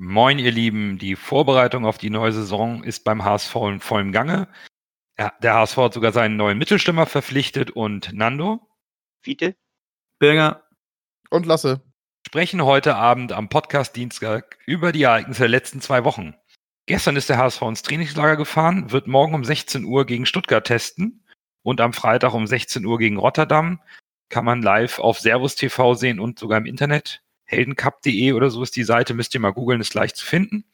Moin, ihr Lieben. Die Vorbereitung auf die neue Saison ist beim HSV in vollem Gange. Der HSV hat sogar seinen neuen Mittelstürmer verpflichtet und Nando Fiete? Birger, Und Lasse. sprechen heute Abend am Podcast Dienstag über die Ereignisse der letzten zwei Wochen. Gestern ist der HSV ins Trainingslager gefahren, wird morgen um 16 Uhr gegen Stuttgart testen und am Freitag um 16 Uhr gegen Rotterdam. Kann man live auf Servus TV sehen und sogar im Internet. Heldencup.de oder so ist die Seite, müsst ihr mal googeln, ist leicht zu finden.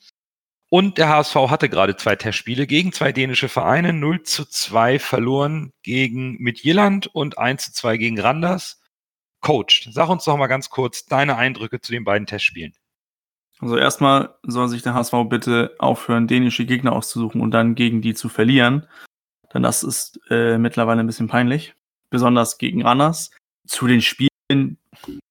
Und der HSV hatte gerade zwei Testspiele gegen zwei dänische Vereine, 0 zu 2 verloren gegen Midtjylland und 1 zu 2 gegen Randers. Coach, sag uns doch mal ganz kurz deine Eindrücke zu den beiden Testspielen. also erstmal soll sich der HSV bitte aufhören, dänische Gegner auszusuchen und dann gegen die zu verlieren. Denn das ist äh, mittlerweile ein bisschen peinlich. Besonders gegen Randers. Zu den Spielen,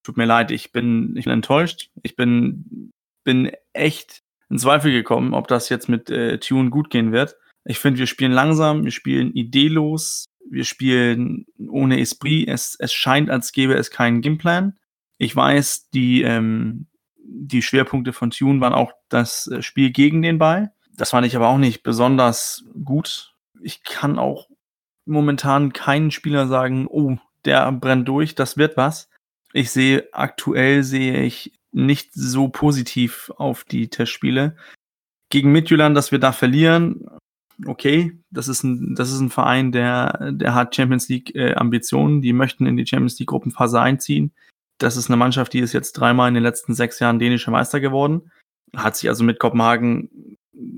tut mir leid, ich bin, ich bin enttäuscht. Ich bin, bin echt in Zweifel gekommen, ob das jetzt mit äh, Tune gut gehen wird. Ich finde, wir spielen langsam, wir spielen ideelos, wir spielen ohne Esprit. Es, es scheint, als gäbe es keinen Gameplan. Ich weiß, die, ähm, die Schwerpunkte von Tune waren auch das äh, Spiel gegen den Ball. Das fand ich aber auch nicht besonders gut. Ich kann auch momentan keinen Spieler sagen, oh, der brennt durch, das wird was. Ich sehe, aktuell sehe ich nicht so positiv auf die Testspiele. Gegen Midtjylland, dass wir da verlieren, okay, das ist ein, das ist ein Verein, der, der hat Champions League äh, Ambitionen, die möchten in die Champions League Gruppenphase einziehen. Das ist eine Mannschaft, die ist jetzt dreimal in den letzten sechs Jahren dänischer Meister geworden, hat sich also mit Kopenhagen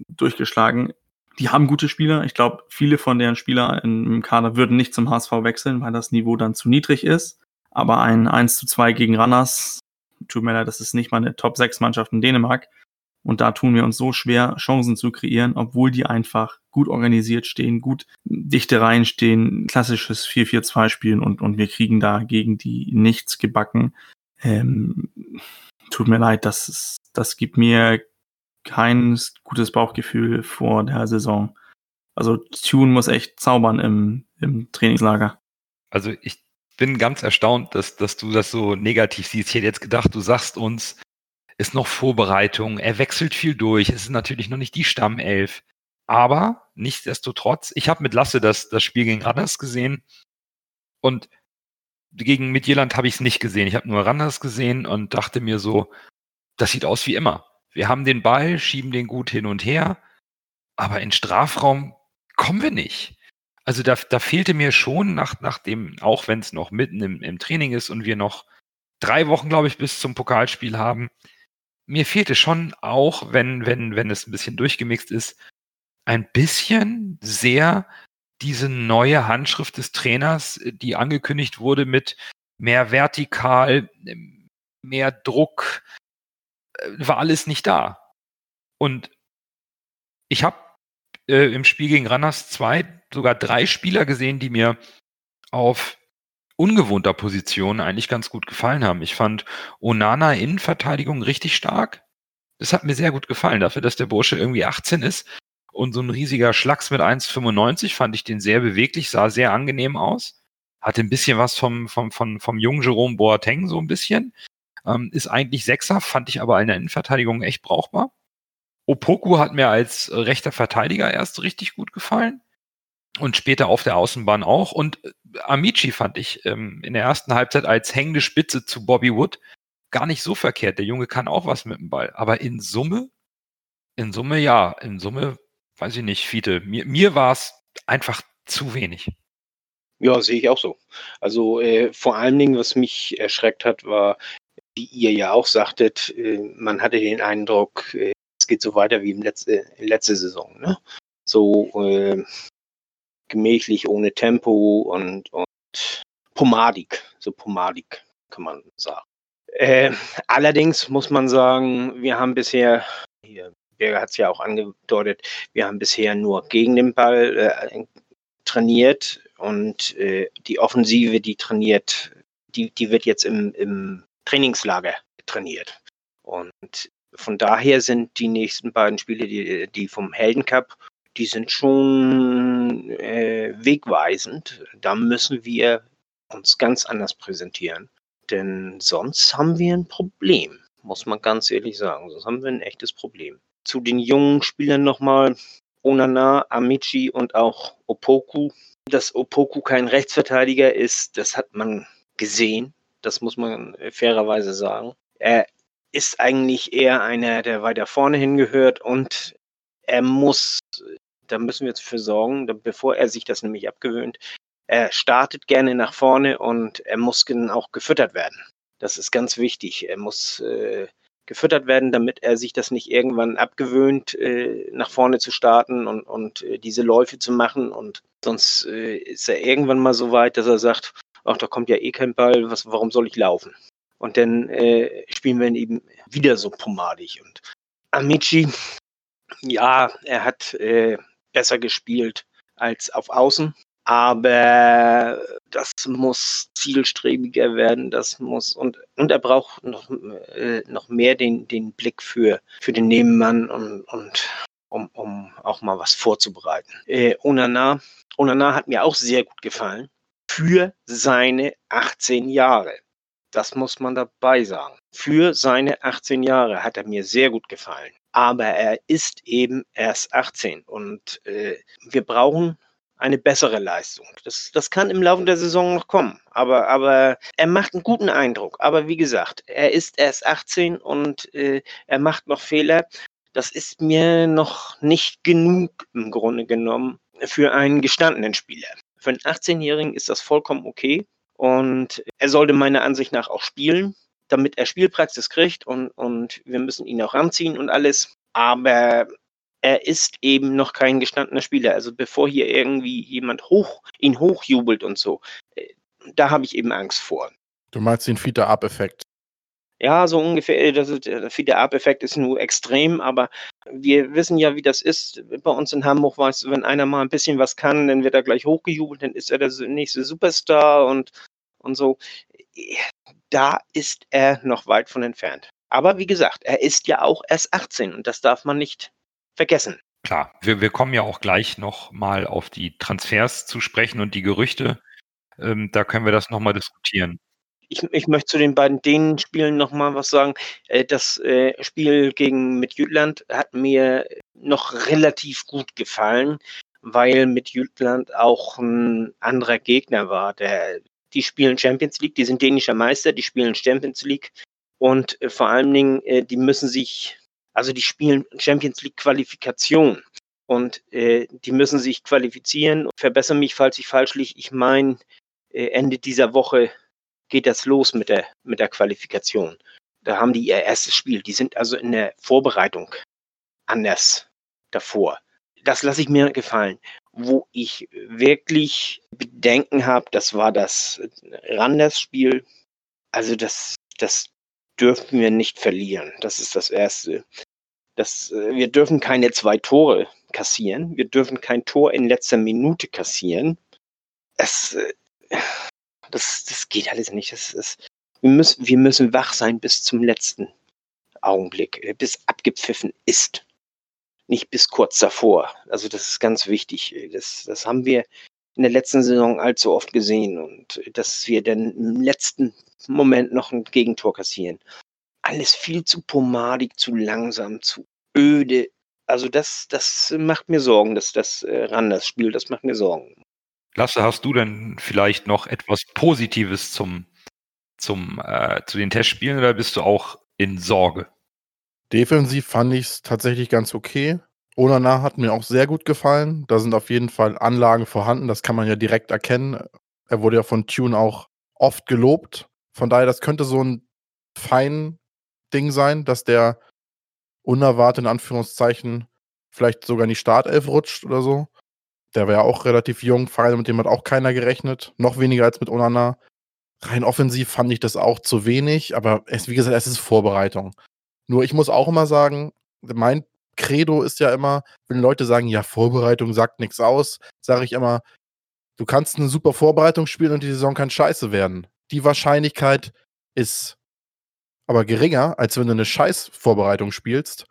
durchgeschlagen. Die haben gute Spieler. Ich glaube, viele von deren Spieler im Kader würden nicht zum HSV wechseln, weil das Niveau dann zu niedrig ist. Aber ein 1 zu 2 gegen Ranners, tut mir leid, das ist nicht mal eine Top 6 Mannschaft in Dänemark. Und da tun wir uns so schwer, Chancen zu kreieren, obwohl die einfach gut organisiert stehen, gut dichte Reihen stehen, klassisches 4-4-2 spielen und, und wir kriegen da gegen die nichts gebacken. Ähm, tut mir leid, das, ist, das gibt mir kein gutes Bauchgefühl vor der Saison. Also Tune muss echt zaubern im, im Trainingslager. Also ich bin ganz erstaunt, dass, dass du das so negativ siehst. Ich hätte jetzt gedacht, du sagst uns, ist noch Vorbereitung, er wechselt viel durch, es ist natürlich noch nicht die Stammelf. Aber nichtsdestotrotz, ich habe mit Lasse das, das Spiel gegen Randers gesehen und gegen Midtjylland habe ich es nicht gesehen. Ich habe nur Randers gesehen und dachte mir so, das sieht aus wie immer. Wir haben den Ball, schieben den gut hin und her, aber in Strafraum kommen wir nicht. Also da, da fehlte mir schon nach, nach dem, auch wenn es noch mitten im, im Training ist und wir noch drei Wochen, glaube ich, bis zum Pokalspiel haben, mir fehlte schon auch, wenn, wenn, wenn es ein bisschen durchgemixt ist, ein bisschen sehr diese neue Handschrift des Trainers, die angekündigt wurde mit mehr vertikal, mehr Druck, äh, war alles nicht da. Und ich habe äh, im Spiel gegen Ranners zwei, sogar drei Spieler gesehen, die mir auf ungewohnter Position eigentlich ganz gut gefallen haben. Ich fand Onana Innenverteidigung richtig stark. Das hat mir sehr gut gefallen. Dafür, dass der Bursche irgendwie 18 ist und so ein riesiger Schlacks mit 1,95 fand ich den sehr beweglich, sah sehr angenehm aus. Hatte ein bisschen was vom, vom, vom, vom jungen Jerome Boateng, so ein bisschen. Ähm, ist eigentlich Sechser, fand ich aber in der Innenverteidigung echt brauchbar. Opoku hat mir als rechter Verteidiger erst richtig gut gefallen und später auf der Außenbahn auch. Und Amici fand ich ähm, in der ersten Halbzeit als hängende Spitze zu Bobby Wood gar nicht so verkehrt. Der Junge kann auch was mit dem Ball. Aber in Summe, in Summe ja, in Summe, weiß ich nicht, Fiete, mir, mir war es einfach zu wenig. Ja, sehe ich auch so. Also äh, vor allen Dingen, was mich erschreckt hat, war, wie ihr ja auch sagtet, äh, man hatte den Eindruck, äh, es geht so weiter wie im letzte, letzte Saison. Ne? So äh, gemächlich, ohne Tempo und, und pomadig, so pomadig kann man sagen. Äh, allerdings muss man sagen, wir haben bisher hier Berger hat es ja auch angedeutet, wir haben bisher nur gegen den Ball äh, trainiert und äh, die Offensive, die trainiert, die, die wird jetzt im, im Trainingslager trainiert. Und von daher sind die nächsten beiden Spiele, die, die vom Heldencup, die sind schon äh, wegweisend. Da müssen wir uns ganz anders präsentieren. Denn sonst haben wir ein Problem, muss man ganz ehrlich sagen. Sonst haben wir ein echtes Problem. Zu den jungen Spielern nochmal. Onana, Amici und auch Opoku. Dass Opoku kein Rechtsverteidiger ist, das hat man gesehen. Das muss man fairerweise sagen. Er ist eigentlich eher einer, der weiter vorne hingehört und er muss, da müssen wir jetzt für sorgen, bevor er sich das nämlich abgewöhnt, er startet gerne nach vorne und er muss auch gefüttert werden. Das ist ganz wichtig. Er muss äh, gefüttert werden, damit er sich das nicht irgendwann abgewöhnt, äh, nach vorne zu starten und, und äh, diese Läufe zu machen. Und sonst äh, ist er irgendwann mal so weit, dass er sagt, ach, da kommt ja eh kein Ball, was, warum soll ich laufen? Und dann äh, spielen wir ihn eben wieder so pomadig. Und Amici, ja, er hat äh, besser gespielt als auf Außen aber das muss zielstrebiger werden, das muss und, und er braucht noch, äh, noch mehr den, den Blick für, für den Nebenmann und, und um, um auch mal was vorzubereiten. Äh, Onana, Onana hat mir auch sehr gut gefallen für seine 18 Jahre. Das muss man dabei sagen. Für seine 18 Jahre hat er mir sehr gut gefallen. Aber er ist eben erst 18 und äh, wir brauchen eine bessere Leistung. Das, das kann im Laufe der Saison noch kommen. Aber, aber er macht einen guten Eindruck. Aber wie gesagt, er ist erst 18 und äh, er macht noch Fehler. Das ist mir noch nicht genug im Grunde genommen für einen gestandenen Spieler. Für einen 18-Jährigen ist das vollkommen okay. Und er sollte meiner Ansicht nach auch spielen, damit er Spielpraxis kriegt und, und wir müssen ihn auch ranziehen und alles. Aber er ist eben noch kein gestandener Spieler. Also bevor hier irgendwie jemand hoch, ihn hochjubelt und so, äh, da habe ich eben Angst vor. Du meinst den Feeder-Up-Effekt? Ja, so ungefähr. Äh, das ist, der Feeder-Up-Effekt ist nur extrem, aber wir wissen ja, wie das ist. Bei uns in Hamburg weißt du, wenn einer mal ein bisschen was kann, dann wird er gleich hochgejubelt, dann ist er der nächste Superstar und, und so. Da ist er noch weit von entfernt. Aber wie gesagt, er ist ja auch erst 18 und das darf man nicht vergessen. Klar, wir, wir kommen ja auch gleich noch mal auf die Transfers zu sprechen und die Gerüchte. Ähm, da können wir das noch mal diskutieren. Ich, ich, möchte zu den beiden Dänen-Spielen noch mal was sagen. Äh, das äh, Spiel gegen mit Jütland hat mir noch relativ gut gefallen, weil mit Jütland auch ein anderer Gegner war. Der, die spielen Champions League, die sind dänischer Meister, die spielen Champions League und äh, vor allen Dingen, die müssen sich also die spielen Champions League Qualifikation und äh, die müssen sich qualifizieren. Verbessere mich, falls ich falsch liege. Ich meine, äh, Ende dieser Woche geht das los mit der, mit der Qualifikation. Da haben die ihr erstes Spiel. Die sind also in der Vorbereitung anders davor. Das lasse ich mir gefallen. Wo ich wirklich Bedenken habe, das war das Randers-Spiel. Also das, das dürfen wir nicht verlieren. Das ist das Erste. Das, äh, wir dürfen keine zwei Tore kassieren. Wir dürfen kein Tor in letzter Minute kassieren. Es, äh, das, das geht alles nicht. Das ist, wir, müssen, wir müssen wach sein bis zum letzten Augenblick, äh, bis abgepfiffen ist. Nicht bis kurz davor. Also das ist ganz wichtig. Das, das haben wir in der letzten Saison allzu oft gesehen und dass wir dann im letzten Moment noch ein Gegentor kassieren. Alles viel zu pomadig, zu langsam, zu öde. Also das, das macht mir Sorgen, dass das äh, Randers-Spiel, das macht mir Sorgen. Lasse, hast du denn vielleicht noch etwas Positives zum, zum, äh, zu den Testspielen oder bist du auch in Sorge? Defensiv fand ich es tatsächlich ganz okay. Onana hat mir auch sehr gut gefallen. Da sind auf jeden Fall Anlagen vorhanden, das kann man ja direkt erkennen. Er wurde ja von Tune auch oft gelobt. Von daher, das könnte so ein fein Ding sein, dass der unerwartet in Anführungszeichen vielleicht sogar in die Startelf rutscht oder so. Der war ja auch relativ jung, Pfeil, mit dem hat auch keiner gerechnet. Noch weniger als mit Onana. Rein offensiv fand ich das auch zu wenig, aber es, wie gesagt, es ist Vorbereitung. Nur ich muss auch immer sagen, mein Credo ist ja immer, wenn Leute sagen, ja, Vorbereitung sagt nichts aus, sage ich immer, du kannst eine super Vorbereitung spielen und die Saison kann scheiße werden. Die Wahrscheinlichkeit ist aber geringer, als wenn du eine scheiß Vorbereitung spielst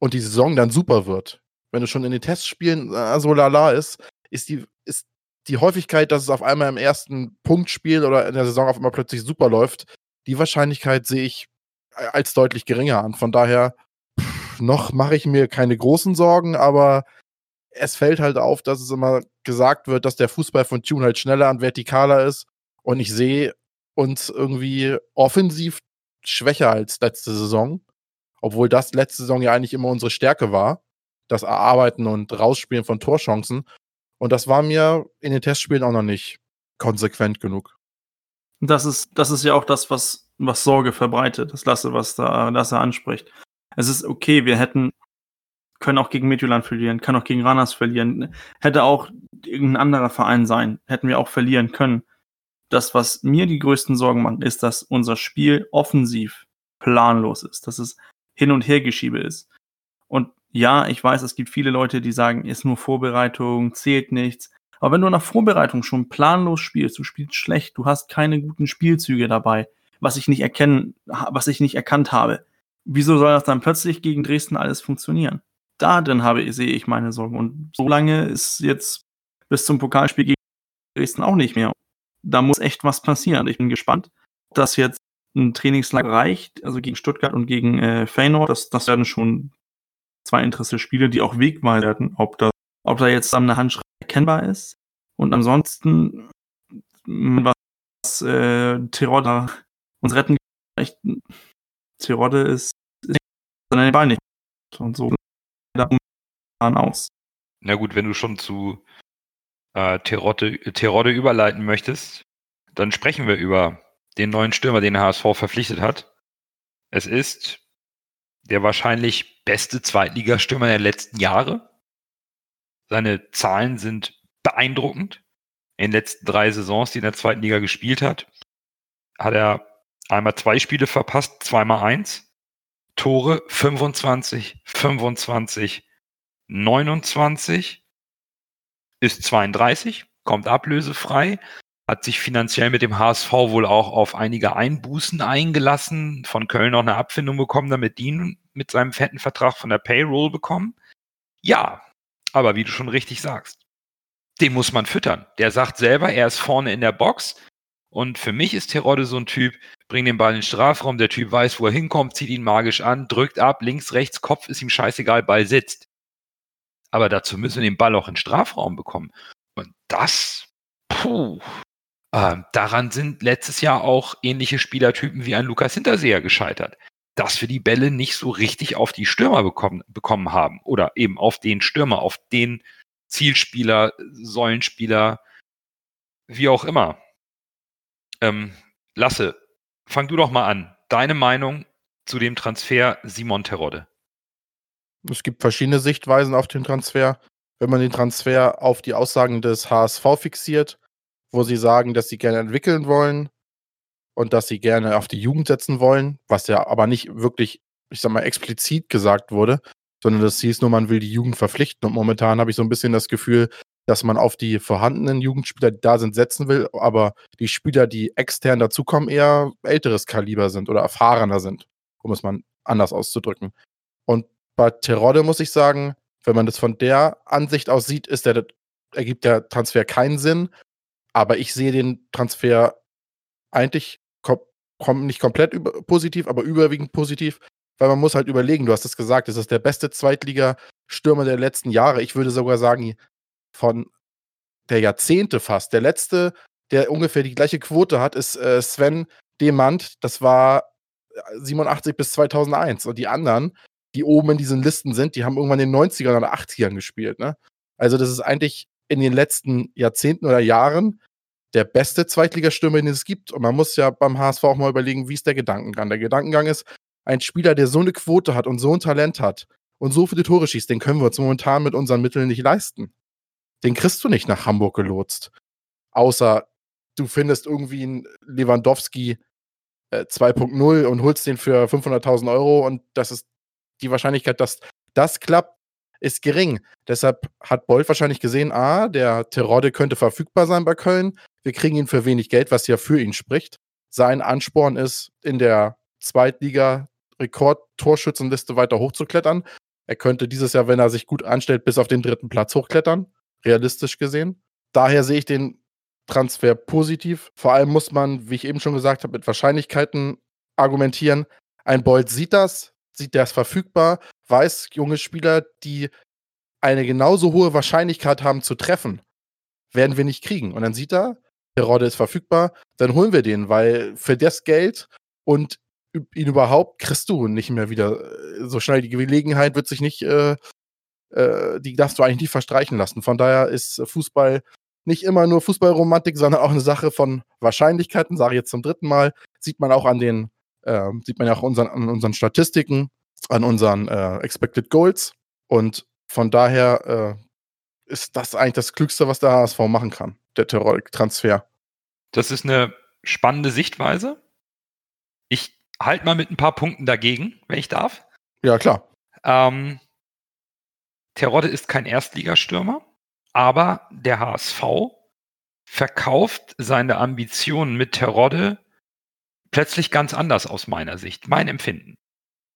und die Saison dann super wird. Wenn du schon in den Testspielen äh, so lala ist, ist die, ist die Häufigkeit, dass es auf einmal im ersten Punktspiel oder in der Saison auf einmal plötzlich super läuft, die Wahrscheinlichkeit sehe ich als deutlich geringer an. Von daher, pff, noch mache ich mir keine großen Sorgen, aber es fällt halt auf, dass es immer gesagt wird, dass der Fußball von Tune halt schneller und vertikaler ist. Und ich sehe uns irgendwie offensiv schwächer als letzte Saison. Obwohl das letzte Saison ja eigentlich immer unsere Stärke war. Das Erarbeiten und Rausspielen von Torchancen. Und das war mir in den Testspielen auch noch nicht konsequent genug. Das ist, das ist ja auch das, was, was Sorge verbreitet. Das Lasse, was da Lasse anspricht. Es ist okay, wir hätten, können auch gegen Midtjylland verlieren, kann auch gegen Ranas verlieren, hätte auch irgendein anderer Verein sein, hätten wir auch verlieren können. Das, was mir die größten Sorgen macht, ist, dass unser Spiel offensiv planlos ist, dass es hin und her geschiebe ist. Und ja, ich weiß, es gibt viele Leute, die sagen, ist nur Vorbereitung, zählt nichts. Aber wenn du nach Vorbereitung schon planlos spielst, du spielst schlecht, du hast keine guten Spielzüge dabei, was ich nicht erkennen, was ich nicht erkannt habe, wieso soll das dann plötzlich gegen Dresden alles funktionieren? Da drin habe, sehe ich meine Sorgen. Und so lange ist jetzt bis zum Pokalspiel gegen Dresden auch nicht mehr. Da muss echt was passieren. Ich bin gespannt, ob das jetzt ein Trainingslager reicht, also gegen Stuttgart und gegen äh, Feyenoord. Das, das werden schon zwei interessante Spiele, die auch wegweisend werden, ob da, ob da jetzt eine Handschrift erkennbar ist. Und ansonsten, was äh, Terodde uns retten echt, Terodde ist, ist den Beinen nicht. Und so aus. Na gut, wenn du schon zu äh, Terodde, Terodde überleiten möchtest, dann sprechen wir über den neuen Stürmer, den HSV verpflichtet hat. Es ist der wahrscheinlich beste Zweitligastürmer der letzten Jahre. Seine Zahlen sind beeindruckend. In den letzten drei Saisons, die in der zweiten Liga gespielt hat, hat er einmal zwei Spiele verpasst, zweimal eins. Tore 25, 25, 29, ist 32, kommt ablösefrei, hat sich finanziell mit dem HSV wohl auch auf einige Einbußen eingelassen, von Köln auch eine Abfindung bekommen, damit die mit seinem fetten Vertrag von der Payroll bekommen. Ja, aber wie du schon richtig sagst, den muss man füttern. Der sagt selber, er ist vorne in der Box. Und für mich ist Terodde so ein Typ, bring den Ball in den Strafraum, der Typ weiß, wo er hinkommt, zieht ihn magisch an, drückt ab, links, rechts, Kopf ist ihm scheißegal, Ball sitzt. Aber dazu müssen wir den Ball auch in den Strafraum bekommen. Und das, puh, ähm, daran sind letztes Jahr auch ähnliche Spielertypen wie ein Lukas Hinterseher gescheitert, dass wir die Bälle nicht so richtig auf die Stürmer bekommen, bekommen haben oder eben auf den Stürmer, auf den Zielspieler, Säulenspieler, wie auch immer. Ähm, Lasse, fang du doch mal an. Deine Meinung zu dem Transfer Simon Terodde? Es gibt verschiedene Sichtweisen auf den Transfer. Wenn man den Transfer auf die Aussagen des HSV fixiert, wo sie sagen, dass sie gerne entwickeln wollen und dass sie gerne auf die Jugend setzen wollen, was ja aber nicht wirklich, ich sag mal, explizit gesagt wurde, sondern das hieß nur, man will die Jugend verpflichten. Und momentan habe ich so ein bisschen das Gefühl, dass man auf die vorhandenen Jugendspieler, die da sind, setzen will, aber die Spieler, die extern dazukommen, eher älteres Kaliber sind oder erfahrener sind, um es mal anders auszudrücken. Und bei Terodde muss ich sagen, wenn man das von der Ansicht aus sieht, ist der, ergibt der Transfer keinen Sinn, aber ich sehe den Transfer eigentlich kom kom nicht komplett positiv, aber überwiegend positiv, weil man muss halt überlegen, du hast es gesagt, es ist der beste Zweitliga-Stürmer der letzten Jahre. Ich würde sogar sagen, von der Jahrzehnte fast. Der letzte, der ungefähr die gleiche Quote hat, ist äh, Sven Demand. Das war 87 äh, bis 2001. Und die anderen, die oben in diesen Listen sind, die haben irgendwann in den 90ern oder 80ern gespielt. Ne? Also das ist eigentlich in den letzten Jahrzehnten oder Jahren der beste Zweitligastürmer, den es gibt. Und man muss ja beim HSV auch mal überlegen, wie ist der Gedankengang. Der Gedankengang ist, ein Spieler, der so eine Quote hat und so ein Talent hat und so viele Tore schießt, den können wir uns momentan mit unseren Mitteln nicht leisten. Den kriegst du nicht nach Hamburg gelotst. Außer du findest irgendwie einen Lewandowski äh, 2.0 und holst den für 500.000 Euro und das ist die Wahrscheinlichkeit, dass das klappt, ist gering. Deshalb hat Bolt wahrscheinlich gesehen, ah, der Terodde könnte verfügbar sein bei Köln. Wir kriegen ihn für wenig Geld, was ja für ihn spricht. Sein Ansporn ist, in der Zweitliga Rekord-Torschützenliste weiter hochzuklettern. Er könnte dieses Jahr, wenn er sich gut anstellt, bis auf den dritten Platz hochklettern, realistisch gesehen. Daher sehe ich den Transfer positiv. Vor allem muss man, wie ich eben schon gesagt habe, mit Wahrscheinlichkeiten argumentieren. Ein Bolt sieht das, sieht das verfügbar, weiß junge Spieler, die eine genauso hohe Wahrscheinlichkeit haben zu treffen, werden wir nicht kriegen. Und dann sieht er, der Rodde ist verfügbar, dann holen wir den, weil für das Geld und ihn überhaupt kriegst du nicht mehr wieder äh, so schnell. Die Gelegenheit wird sich nicht, äh, äh, die darfst du eigentlich nicht verstreichen lassen. Von daher ist Fußball nicht immer nur Fußballromantik, sondern auch eine Sache von Wahrscheinlichkeiten, sage ich jetzt zum dritten Mal. Sieht man auch an den, äh, sieht man ja auch unseren, an unseren Statistiken, an unseren äh, Expected Goals. Und von daher äh, ist das eigentlich das Klügste, was der HSV machen kann, der Terror-Transfer. Das ist eine spannende Sichtweise. Ich halt mal mit ein paar Punkten dagegen, wenn ich darf. Ja, klar. Ähm, Terodde ist kein Erstligastürmer, aber der HSV verkauft seine Ambitionen mit Terodde plötzlich ganz anders aus meiner Sicht, mein Empfinden.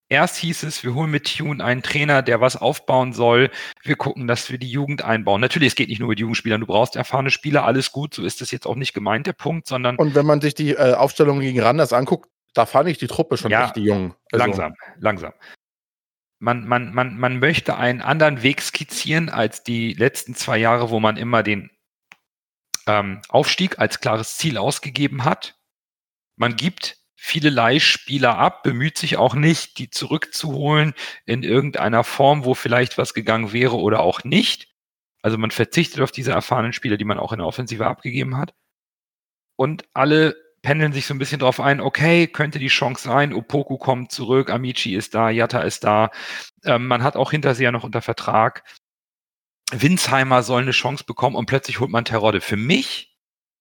Erst hieß es, wir holen mit Tune einen Trainer, der was aufbauen soll. Wir gucken, dass wir die Jugend einbauen. Natürlich, es geht nicht nur mit Jugendspielern. Du brauchst erfahrene Spieler, alles gut. So ist das jetzt auch nicht gemeint, der Punkt, sondern. Und wenn man sich die äh, Aufstellung gegen Randers anguckt, da fand ich die Truppe schon ja, richtig jung. Also langsam, langsam. Man, man, man, man möchte einen anderen Weg skizzieren als die letzten zwei Jahre, wo man immer den ähm, Aufstieg als klares Ziel ausgegeben hat. Man gibt viele Leihspieler ab, bemüht sich auch nicht, die zurückzuholen in irgendeiner Form, wo vielleicht was gegangen wäre oder auch nicht. Also man verzichtet auf diese erfahrenen Spieler, die man auch in der Offensive abgegeben hat. Und alle pendeln sich so ein bisschen drauf ein, okay, könnte die Chance sein, Opoku kommt zurück, Amici ist da, Jatta ist da. Ähm, man hat auch Hinterseher noch unter Vertrag. Winsheimer soll eine Chance bekommen und plötzlich holt man Terodde. Für mich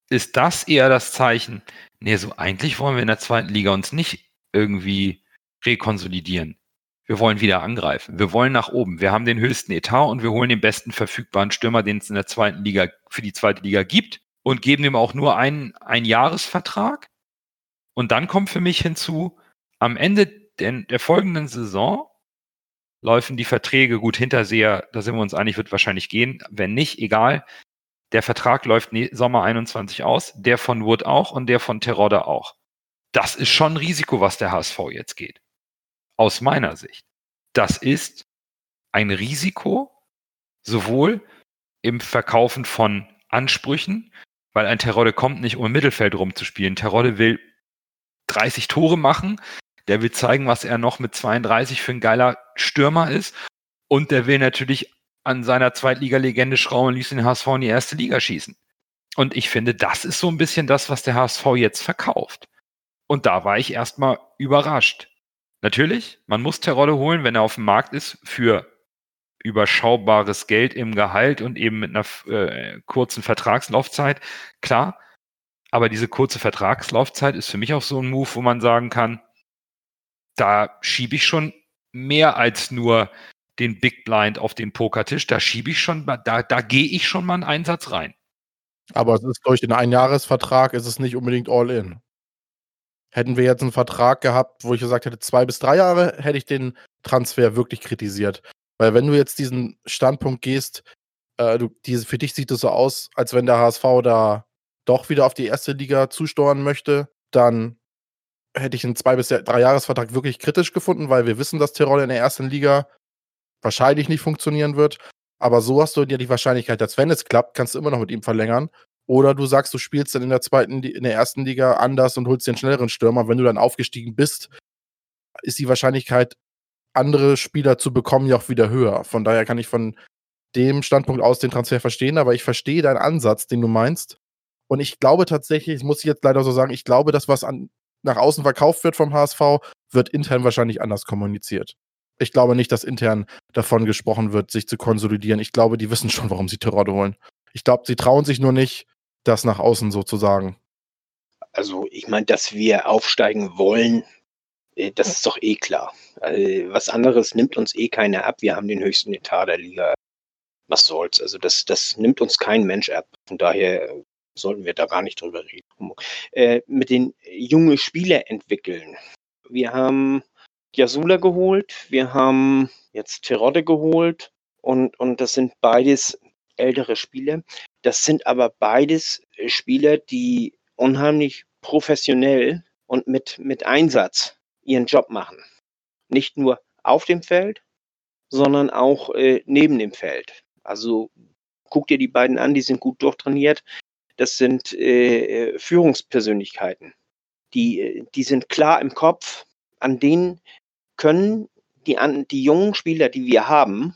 ist das eher das Zeichen, nee, so eigentlich wollen wir in der zweiten Liga uns nicht irgendwie rekonsolidieren. Wir wollen wieder angreifen. Wir wollen nach oben. Wir haben den höchsten Etat und wir holen den besten verfügbaren Stürmer, den es in der zweiten Liga für die zweite Liga gibt und geben ihm auch nur einen, einen Jahresvertrag. Und dann kommt für mich hinzu, am Ende der, der folgenden Saison laufen die Verträge gut Hinterseher, da sind wir uns einig, wird wahrscheinlich gehen. Wenn nicht, egal. Der Vertrag läuft Sommer 21 aus, der von Wood auch und der von Terodde auch. Das ist schon ein Risiko, was der HSV jetzt geht. Aus meiner Sicht. Das ist ein Risiko, sowohl im Verkaufen von Ansprüchen, weil ein Terodde kommt nicht, um im Mittelfeld rumzuspielen. Terodde will 30 Tore machen, der will zeigen, was er noch mit 32 für ein geiler Stürmer ist und der will natürlich an seiner Zweitliga-Legende schrauben und ließ den HSV in die erste Liga schießen. Und ich finde, das ist so ein bisschen das, was der HSV jetzt verkauft. Und da war ich erstmal überrascht. Natürlich, man muss Terodde holen, wenn er auf dem Markt ist, für überschaubares Geld im Gehalt und eben mit einer äh, kurzen Vertragslaufzeit. Klar, aber diese kurze Vertragslaufzeit ist für mich auch so ein Move, wo man sagen kann, da schiebe ich schon mehr als nur den Big Blind auf den Pokertisch. Da schiebe ich schon, da, da gehe ich schon mal einen Einsatz rein. Aber es ist durch den Einjahresvertrag ist es nicht unbedingt all in. Hätten wir jetzt einen Vertrag gehabt, wo ich gesagt hätte, zwei bis drei Jahre, hätte ich den Transfer wirklich kritisiert. Weil wenn du jetzt diesen Standpunkt gehst, äh, du, diese, für dich sieht es so aus, als wenn der HSV da doch wieder auf die erste Liga zusteuern möchte, dann hätte ich einen zwei bis drei Jahresvertrag wirklich kritisch gefunden, weil wir wissen, dass Tirol in der ersten Liga wahrscheinlich nicht funktionieren wird. Aber so hast du ja die Wahrscheinlichkeit, dass wenn es klappt, kannst du immer noch mit ihm verlängern. Oder du sagst, du spielst dann in der zweiten, in der ersten Liga anders und holst den schnelleren Stürmer. Wenn du dann aufgestiegen bist, ist die Wahrscheinlichkeit andere Spieler zu bekommen, ja auch wieder höher. Von daher kann ich von dem Standpunkt aus den Transfer verstehen, aber ich verstehe deinen Ansatz, den du meinst. Und ich glaube tatsächlich, muss ich jetzt leider so sagen, ich glaube, das, was an, nach außen verkauft wird vom HSV, wird intern wahrscheinlich anders kommuniziert. Ich glaube nicht, dass intern davon gesprochen wird, sich zu konsolidieren. Ich glaube, die wissen schon, warum sie Terodde holen. Ich glaube, sie trauen sich nur nicht, das nach außen so zu sagen. Also, ich meine, dass wir aufsteigen wollen, das ist doch eh klar. Also, was anderes nimmt uns eh keiner ab. Wir haben den höchsten Etat der Liga. Was soll's? Also das, das nimmt uns kein Mensch ab. Von daher sollten wir da gar nicht drüber reden. Äh, mit den jungen Spieler entwickeln. Wir haben Jasula geholt, wir haben jetzt Terodde geholt und, und das sind beides ältere Spieler. Das sind aber beides Spieler, die unheimlich professionell und mit, mit Einsatz ihren Job machen. Nicht nur auf dem Feld, sondern auch äh, neben dem Feld. Also guck dir die beiden an, die sind gut durchtrainiert. Das sind äh, Führungspersönlichkeiten. Die, äh, die sind klar im Kopf. An denen können die, an, die jungen Spieler, die wir haben,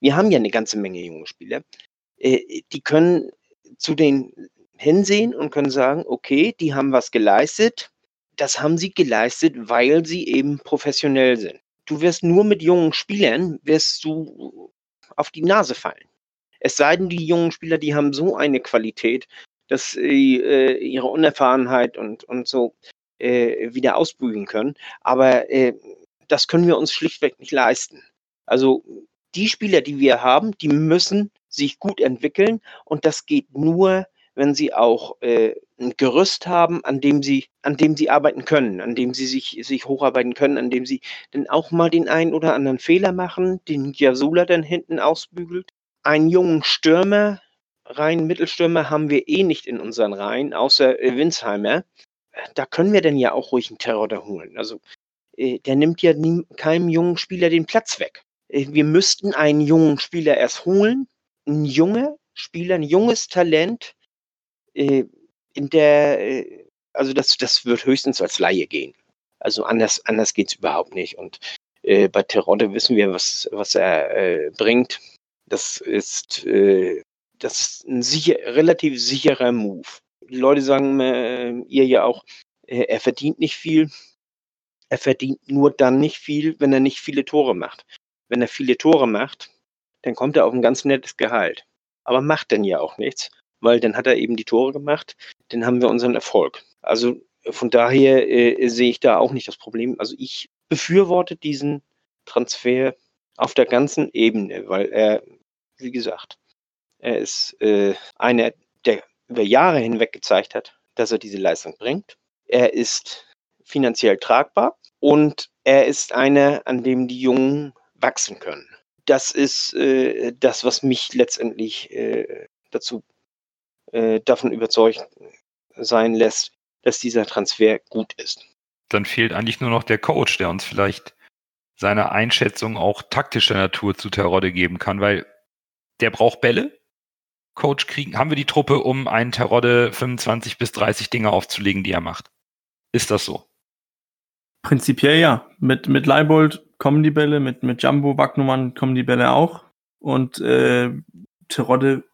wir haben ja eine ganze Menge junge Spieler, äh, die können zu den hinsehen und können sagen, okay, die haben was geleistet. Das haben sie geleistet, weil sie eben professionell sind. Du wirst nur mit jungen Spielern, wirst du auf die Nase fallen. Es sei denn, die jungen Spieler, die haben so eine Qualität, dass sie äh, ihre Unerfahrenheit und, und so äh, wieder ausbügeln können. Aber äh, das können wir uns schlichtweg nicht leisten. Also die Spieler, die wir haben, die müssen sich gut entwickeln und das geht nur, wenn sie auch äh, ein Gerüst haben, an dem sie, an dem sie arbeiten können, an dem sie sich, sich hocharbeiten können, an dem sie dann auch mal den einen oder anderen Fehler machen, den Jasula dann hinten ausbügelt. Einen jungen Stürmer, rein Mittelstürmer haben wir eh nicht in unseren Reihen, außer äh, Winsheimer. Da können wir dann ja auch ruhig einen Terror da holen. Also äh, der nimmt ja nie, keinem jungen Spieler den Platz weg. Äh, wir müssten einen jungen Spieler erst holen, ein junger Spieler, ein junges Talent, in der, äh, also das, das wird höchstens als Laie gehen. Also anders, anders geht es überhaupt nicht. Und äh, bei Terodde wissen wir, was, was er äh, bringt. Das ist, äh, das ist ein sicher, relativ sicherer Move. Die Leute sagen äh, ihr ja auch, äh, er verdient nicht viel. Er verdient nur dann nicht viel, wenn er nicht viele Tore macht. Wenn er viele Tore macht, dann kommt er auf ein ganz nettes Gehalt. Aber macht dann ja auch nichts, weil dann hat er eben die Tore gemacht, dann haben wir unseren Erfolg. Also von daher äh, sehe ich da auch nicht das Problem. Also ich befürworte diesen Transfer auf der ganzen Ebene, weil er, wie gesagt, er ist äh, einer, der über Jahre hinweg gezeigt hat, dass er diese Leistung bringt. Er ist finanziell tragbar und er ist einer, an dem die Jungen wachsen können das ist äh, das, was mich letztendlich äh, dazu äh, davon überzeugt sein lässt, dass dieser Transfer gut ist. Dann fehlt eigentlich nur noch der Coach, der uns vielleicht seine Einschätzung auch taktischer Natur zu Terodde geben kann, weil der braucht Bälle. Coach kriegen, haben wir die Truppe, um einen Terodde 25 bis 30 Dinge aufzulegen, die er macht. Ist das so? Prinzipiell ja. Mit, mit Leibold kommen die Bälle, mit, mit Jumbo, Wagnumann kommen die Bälle auch. Und äh, Terodde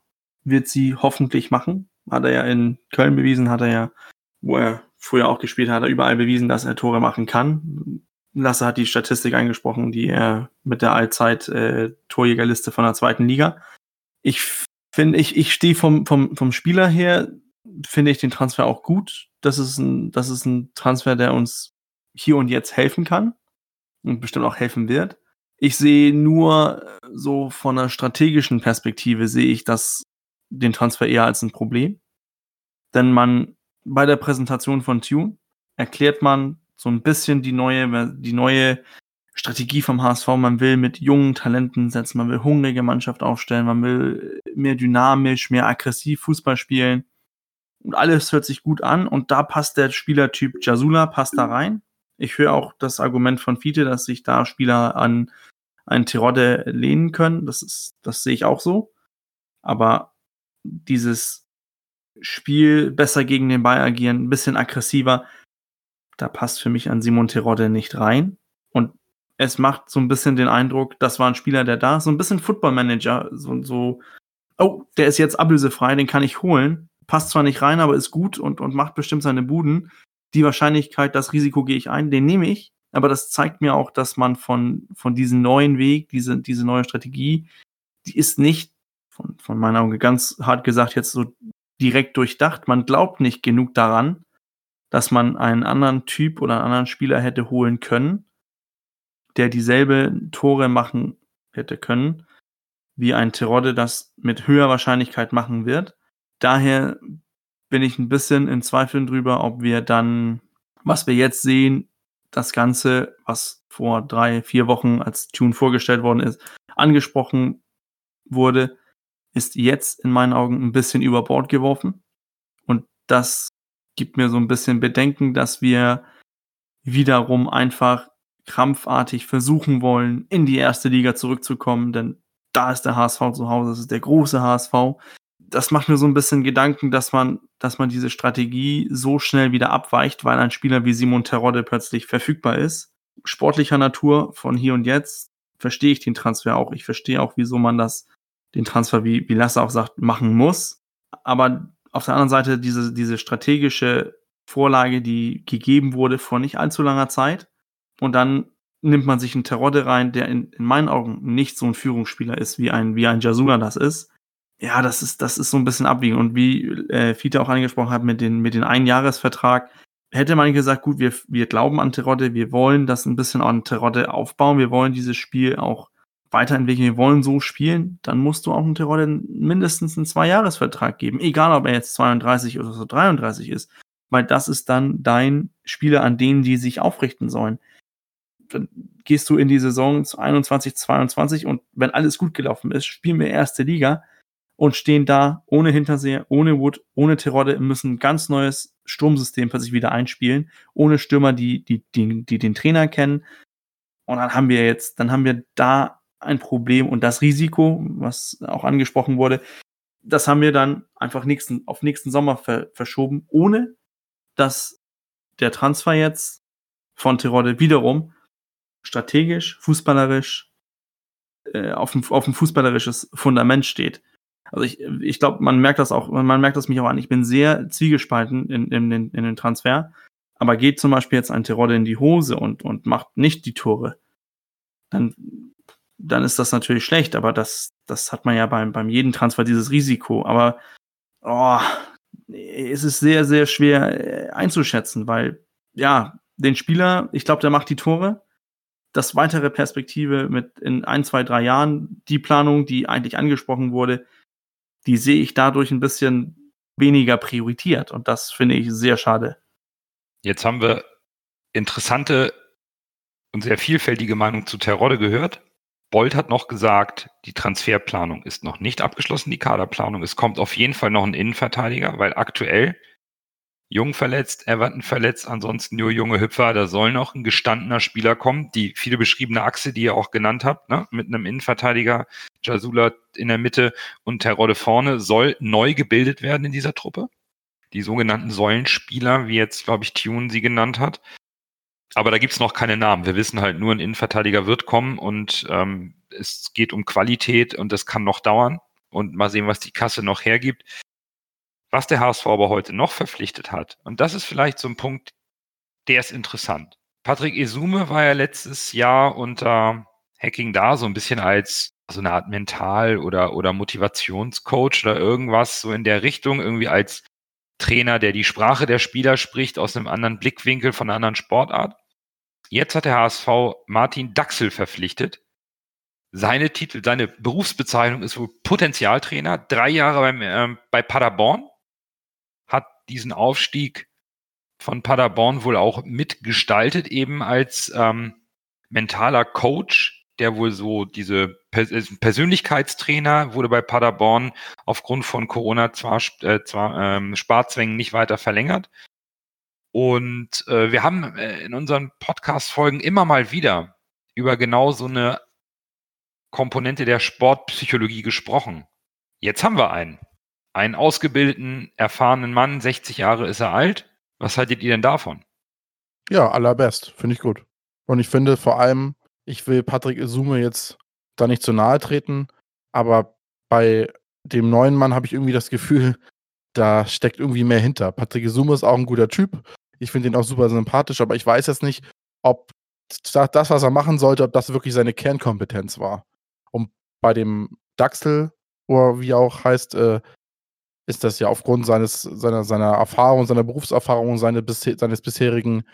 wird sie hoffentlich machen. Hat er ja in Köln bewiesen, hat er ja, wo er früher auch gespielt hat, er überall bewiesen, dass er Tore machen kann. Lasse hat die Statistik eingesprochen, die er mit der Allzeit äh, Torjägerliste von der zweiten Liga. Ich finde, ich, ich stehe vom, vom, vom Spieler her, finde ich den Transfer auch gut. Das ist ein, das ist ein Transfer, der uns hier und jetzt helfen kann und bestimmt auch helfen wird. Ich sehe nur so von einer strategischen Perspektive sehe ich das den Transfer eher als ein Problem. Denn man bei der Präsentation von Tune erklärt man so ein bisschen die neue, die neue Strategie vom HSV. Man will mit jungen Talenten setzen, man will hungrige Mannschaft aufstellen, man will mehr dynamisch, mehr aggressiv Fußball spielen. Und alles hört sich gut an und da passt der Spielertyp Jasula, passt da rein. Ich höre auch das Argument von Fiete, dass sich da Spieler an einen Terodde lehnen können. Das ist, das sehe ich auch so. Aber dieses Spiel besser gegen den Ball agieren, ein bisschen aggressiver, da passt für mich an Simon Terodde nicht rein. Und es macht so ein bisschen den Eindruck, das war ein Spieler, der da, so ein bisschen Football Manager, so, so, oh, der ist jetzt ablösefrei, den kann ich holen. Passt zwar nicht rein, aber ist gut und, und macht bestimmt seine Buden die Wahrscheinlichkeit, das Risiko gehe ich ein, den nehme ich. Aber das zeigt mir auch, dass man von, von diesem neuen Weg, diese, diese neue Strategie, die ist nicht, von, von meiner Augen ganz hart gesagt, jetzt so direkt durchdacht. Man glaubt nicht genug daran, dass man einen anderen Typ oder einen anderen Spieler hätte holen können, der dieselbe Tore machen hätte können, wie ein Terodde das mit höherer Wahrscheinlichkeit machen wird. Daher bin ich ein bisschen in Zweifeln drüber, ob wir dann, was wir jetzt sehen, das Ganze, was vor drei, vier Wochen als Tune vorgestellt worden ist, angesprochen wurde, ist jetzt in meinen Augen ein bisschen über Bord geworfen. Und das gibt mir so ein bisschen Bedenken, dass wir wiederum einfach krampfartig versuchen wollen, in die erste Liga zurückzukommen, denn da ist der HSV zu Hause, das ist der große HSV. Das macht mir so ein bisschen Gedanken, dass man, dass man diese Strategie so schnell wieder abweicht, weil ein Spieler wie Simon Terodde plötzlich verfügbar ist. Sportlicher Natur von hier und jetzt verstehe ich den Transfer auch. Ich verstehe auch, wieso man das, den Transfer, wie, wie Lasse auch sagt, machen muss. Aber auf der anderen Seite diese, diese strategische Vorlage, die gegeben wurde vor nicht allzu langer Zeit. Und dann nimmt man sich einen Terodde rein, der in, in meinen Augen nicht so ein Führungsspieler ist, wie ein, wie ein Jasula das ist. Ja, das ist, das ist so ein bisschen abwiegend. Und wie äh, Fiete auch angesprochen hat mit den, mit den Einjahresvertrag, hätte man gesagt, gut, wir, wir glauben an Terodde, wir wollen das ein bisschen an Terodde aufbauen, wir wollen dieses Spiel auch weiterentwickeln, wir wollen so spielen, dann musst du auch einem Terodde mindestens einen Zweijahresvertrag geben, egal ob er jetzt 32 oder so 33 ist, weil das ist dann dein Spieler, an denen die sich aufrichten sollen. Dann gehst du in die Saison 21, 22 und wenn alles gut gelaufen ist, spielen wir erste Liga und stehen da ohne Hinterseher, ohne Wood, ohne Terodde, müssen ein ganz neues Sturmsystem plötzlich wieder einspielen, ohne Stürmer, die, die, die, die den Trainer kennen. Und dann haben wir jetzt, dann haben wir da ein Problem und das Risiko, was auch angesprochen wurde, das haben wir dann einfach nächsten, auf nächsten Sommer ver, verschoben, ohne dass der Transfer jetzt von Terodde wiederum strategisch, fußballerisch äh, auf, ein, auf ein fußballerisches Fundament steht. Also ich, ich glaube, man merkt das auch, man merkt das mich auch an. Ich bin sehr zwiegespalten in, in, in, in den Transfer. Aber geht zum Beispiel jetzt ein Terodde in die Hose und, und macht nicht die Tore, dann, dann ist das natürlich schlecht. Aber das, das hat man ja beim, beim jeden Transfer dieses Risiko. Aber oh, es ist sehr, sehr schwer äh, einzuschätzen, weil ja, den Spieler, ich glaube, der macht die Tore. Das weitere Perspektive mit in ein, zwei, drei Jahren, die Planung, die eigentlich angesprochen wurde, die sehe ich dadurch ein bisschen weniger prioritiert. Und das finde ich sehr schade. Jetzt haben wir interessante und sehr vielfältige Meinung zu Terodde gehört. Bold hat noch gesagt, die Transferplanung ist noch nicht abgeschlossen, die Kaderplanung. Es kommt auf jeden Fall noch ein Innenverteidiger, weil aktuell Jung verletzt, Everton verletzt, ansonsten nur junge Hüpfer. Da soll noch ein gestandener Spieler kommen. Die viele beschriebene Achse, die ihr auch genannt habt, ne? mit einem Innenverteidiger, Jasula in der Mitte und Terodde vorne, soll neu gebildet werden in dieser Truppe. Die sogenannten Säulenspieler, wie jetzt, glaube ich, Tune sie genannt hat. Aber da gibt's noch keine Namen. Wir wissen halt nur, ein Innenverteidiger wird kommen und ähm, es geht um Qualität und das kann noch dauern. Und mal sehen, was die Kasse noch hergibt. Was der HSV aber heute noch verpflichtet hat, und das ist vielleicht so ein Punkt, der ist interessant. Patrick Esume war ja letztes Jahr unter Hacking da, so ein bisschen als so eine Art Mental- oder, oder Motivationscoach oder irgendwas so in der Richtung, irgendwie als Trainer, der die Sprache der Spieler spricht, aus einem anderen Blickwinkel, von einer anderen Sportart. Jetzt hat der HSV Martin Daxel verpflichtet. Seine Titel, seine Berufsbezeichnung ist wohl Potenzialtrainer, drei Jahre beim, äh, bei Paderborn diesen Aufstieg von Paderborn wohl auch mitgestaltet, eben als ähm, mentaler Coach, der wohl so diese Persönlichkeitstrainer wurde bei Paderborn aufgrund von Corona zwar, äh, zwar ähm, Sparzwängen nicht weiter verlängert. Und äh, wir haben äh, in unseren Podcast-Folgen immer mal wieder über genau so eine Komponente der Sportpsychologie gesprochen. Jetzt haben wir einen einen ausgebildeten, erfahrenen Mann, 60 Jahre ist er alt. Was haltet ihr denn davon? Ja, allerbest. Finde ich gut. Und ich finde vor allem, ich will Patrick Isume jetzt da nicht zu nahe treten, aber bei dem neuen Mann habe ich irgendwie das Gefühl, da steckt irgendwie mehr hinter. Patrick Isume ist auch ein guter Typ. Ich finde ihn auch super sympathisch, aber ich weiß jetzt nicht, ob das, was er machen sollte, ob das wirklich seine Kernkompetenz war. Und bei dem Daxel, oder wie auch heißt, äh, ist das ja aufgrund seines, seiner, seiner Erfahrung, seiner Berufserfahrung, seine, seines bisherigen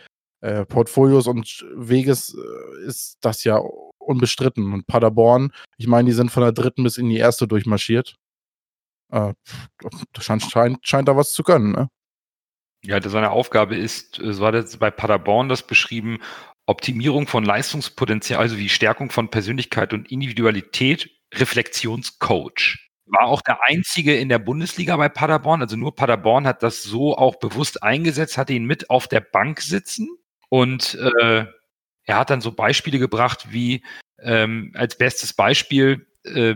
äh, Portfolios und Weges äh, ist das ja unbestritten. Und Paderborn, ich meine, die sind von der dritten bis in die erste durchmarschiert. Äh, scheint, scheint, scheint da was zu können, ne? Ja, seine Aufgabe ist, so hat er bei Paderborn das beschrieben, Optimierung von Leistungspotenzial, also wie Stärkung von Persönlichkeit und Individualität, Reflexionscoach war auch der einzige in der Bundesliga bei Paderborn. Also nur Paderborn hat das so auch bewusst eingesetzt, hatte ihn mit auf der Bank sitzen und äh, er hat dann so Beispiele gebracht, wie ähm, als bestes Beispiel äh,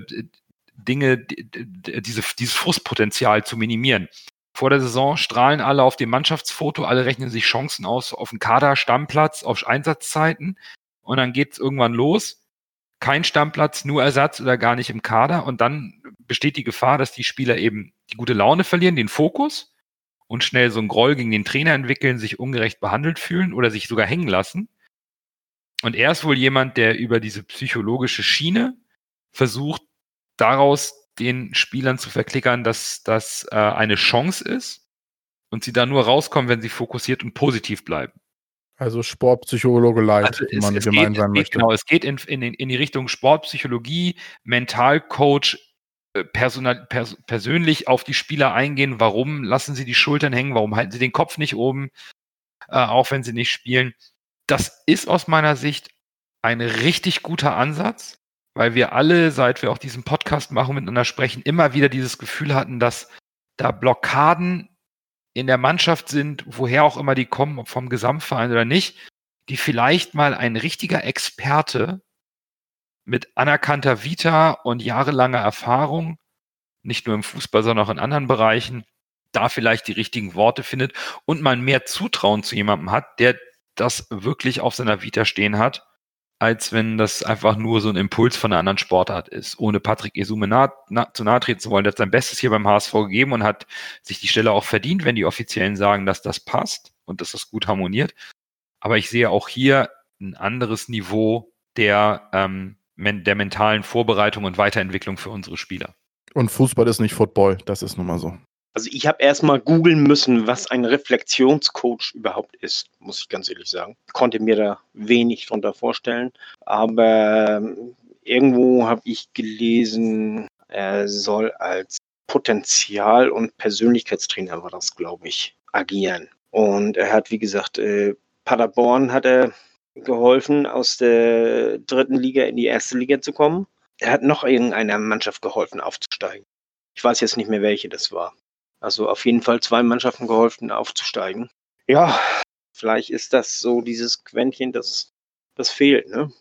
Dinge, diese, dieses Frustpotenzial zu minimieren. Vor der Saison strahlen alle auf dem Mannschaftsfoto, alle rechnen sich Chancen aus auf den Kader, Stammplatz, auf Einsatzzeiten und dann geht es irgendwann los kein Stammplatz, nur Ersatz oder gar nicht im Kader. Und dann besteht die Gefahr, dass die Spieler eben die gute Laune verlieren, den Fokus und schnell so einen Groll gegen den Trainer entwickeln, sich ungerecht behandelt fühlen oder sich sogar hängen lassen. Und er ist wohl jemand, der über diese psychologische Schiene versucht, daraus den Spielern zu verklickern, dass das äh, eine Chance ist und sie da nur rauskommen, wenn sie fokussiert und positiv bleiben. Also Sportpsychologe Light, also wenn man gemein sein möchte. Genau, es geht in, in, in die Richtung Sportpsychologie, Mentalcoach, äh, personal, pers persönlich auf die Spieler eingehen. Warum lassen sie die Schultern hängen? Warum halten sie den Kopf nicht oben, äh, auch wenn sie nicht spielen? Das ist aus meiner Sicht ein richtig guter Ansatz, weil wir alle, seit wir auch diesen Podcast machen, miteinander sprechen, immer wieder dieses Gefühl hatten, dass da Blockaden in der Mannschaft sind, woher auch immer die kommen, ob vom Gesamtverein oder nicht, die vielleicht mal ein richtiger Experte mit anerkannter Vita und jahrelanger Erfahrung, nicht nur im Fußball, sondern auch in anderen Bereichen, da vielleicht die richtigen Worte findet und man mehr Zutrauen zu jemandem hat, der das wirklich auf seiner Vita stehen hat als wenn das einfach nur so ein Impuls von einer anderen Sportart ist. Ohne Patrick Esume nah, na, zu nahe treten zu wollen, der hat sein Bestes hier beim HSV gegeben und hat sich die Stelle auch verdient, wenn die Offiziellen sagen, dass das passt und dass das gut harmoniert. Aber ich sehe auch hier ein anderes Niveau der, ähm, der mentalen Vorbereitung und Weiterentwicklung für unsere Spieler. Und Fußball ist nicht Football, das ist nun mal so. Also ich habe erstmal googeln müssen, was ein Reflexionscoach überhaupt ist, muss ich ganz ehrlich sagen. Konnte mir da wenig drunter vorstellen. Aber ähm, irgendwo habe ich gelesen, er soll als Potenzial- und Persönlichkeitstrainer war das, glaube ich, agieren. Und er hat, wie gesagt, äh, Paderborn hat er geholfen, aus der dritten Liga in die erste Liga zu kommen. Er hat noch irgendeiner Mannschaft geholfen, aufzusteigen. Ich weiß jetzt nicht mehr, welche das war. Also auf jeden Fall zwei Mannschaften geholfen, aufzusteigen. Ja, vielleicht ist das so dieses Quäntchen, das, das fehlt, ne?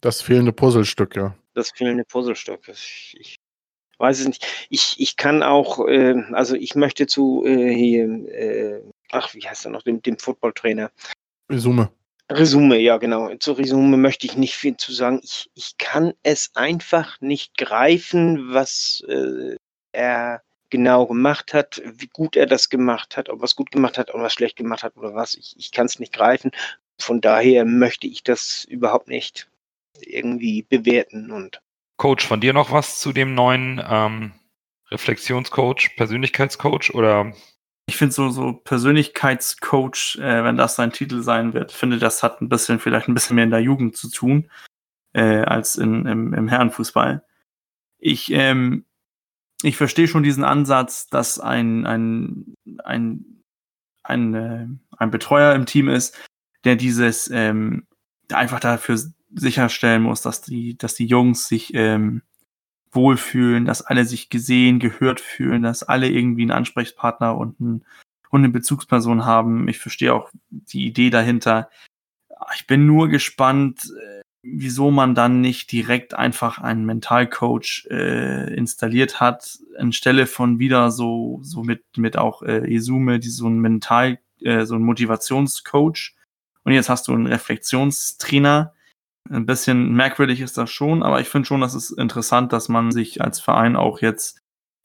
Das fehlende Puzzlestück, ja. Das fehlende Puzzlestück. Ich, ich weiß es nicht. Ich, ich kann auch, äh, also ich möchte zu äh, hier, äh, ach, wie heißt er noch, dem, dem Footballtrainer. Resume. Resume, ja genau. Zu Resume möchte ich nicht viel zu sagen. Ich, ich kann es einfach nicht greifen, was äh, er genau gemacht hat, wie gut er das gemacht hat, ob er es gut gemacht hat, ob er es schlecht gemacht hat oder was. Ich, ich kann es nicht greifen. Von daher möchte ich das überhaupt nicht irgendwie bewerten. Und Coach, von dir noch was zu dem neuen ähm, Reflexionscoach, Persönlichkeitscoach oder? Ich finde so, so Persönlichkeitscoach, äh, wenn das sein Titel sein wird, finde das hat ein bisschen, vielleicht ein bisschen mehr in der Jugend zu tun, äh, als in, im, im Herrenfußball. Ich ähm, ich verstehe schon diesen Ansatz, dass ein, ein, ein, ein, äh, ein Betreuer im Team ist, der dieses ähm, einfach dafür sicherstellen muss, dass die, dass die Jungs sich ähm, wohlfühlen, dass alle sich gesehen, gehört fühlen, dass alle irgendwie einen Ansprechpartner und, ein, und eine Bezugsperson haben. Ich verstehe auch die Idee dahinter. Ich bin nur gespannt, äh, wieso man dann nicht direkt einfach einen Mentalcoach äh, installiert hat, anstelle von wieder so, so mit, mit auch äh, Esume, die so ein Mental, äh, so ein Motivationscoach. Und jetzt hast du einen Reflexionstrainer. Ein bisschen merkwürdig ist das schon, aber ich finde schon, dass es interessant, dass man sich als Verein auch jetzt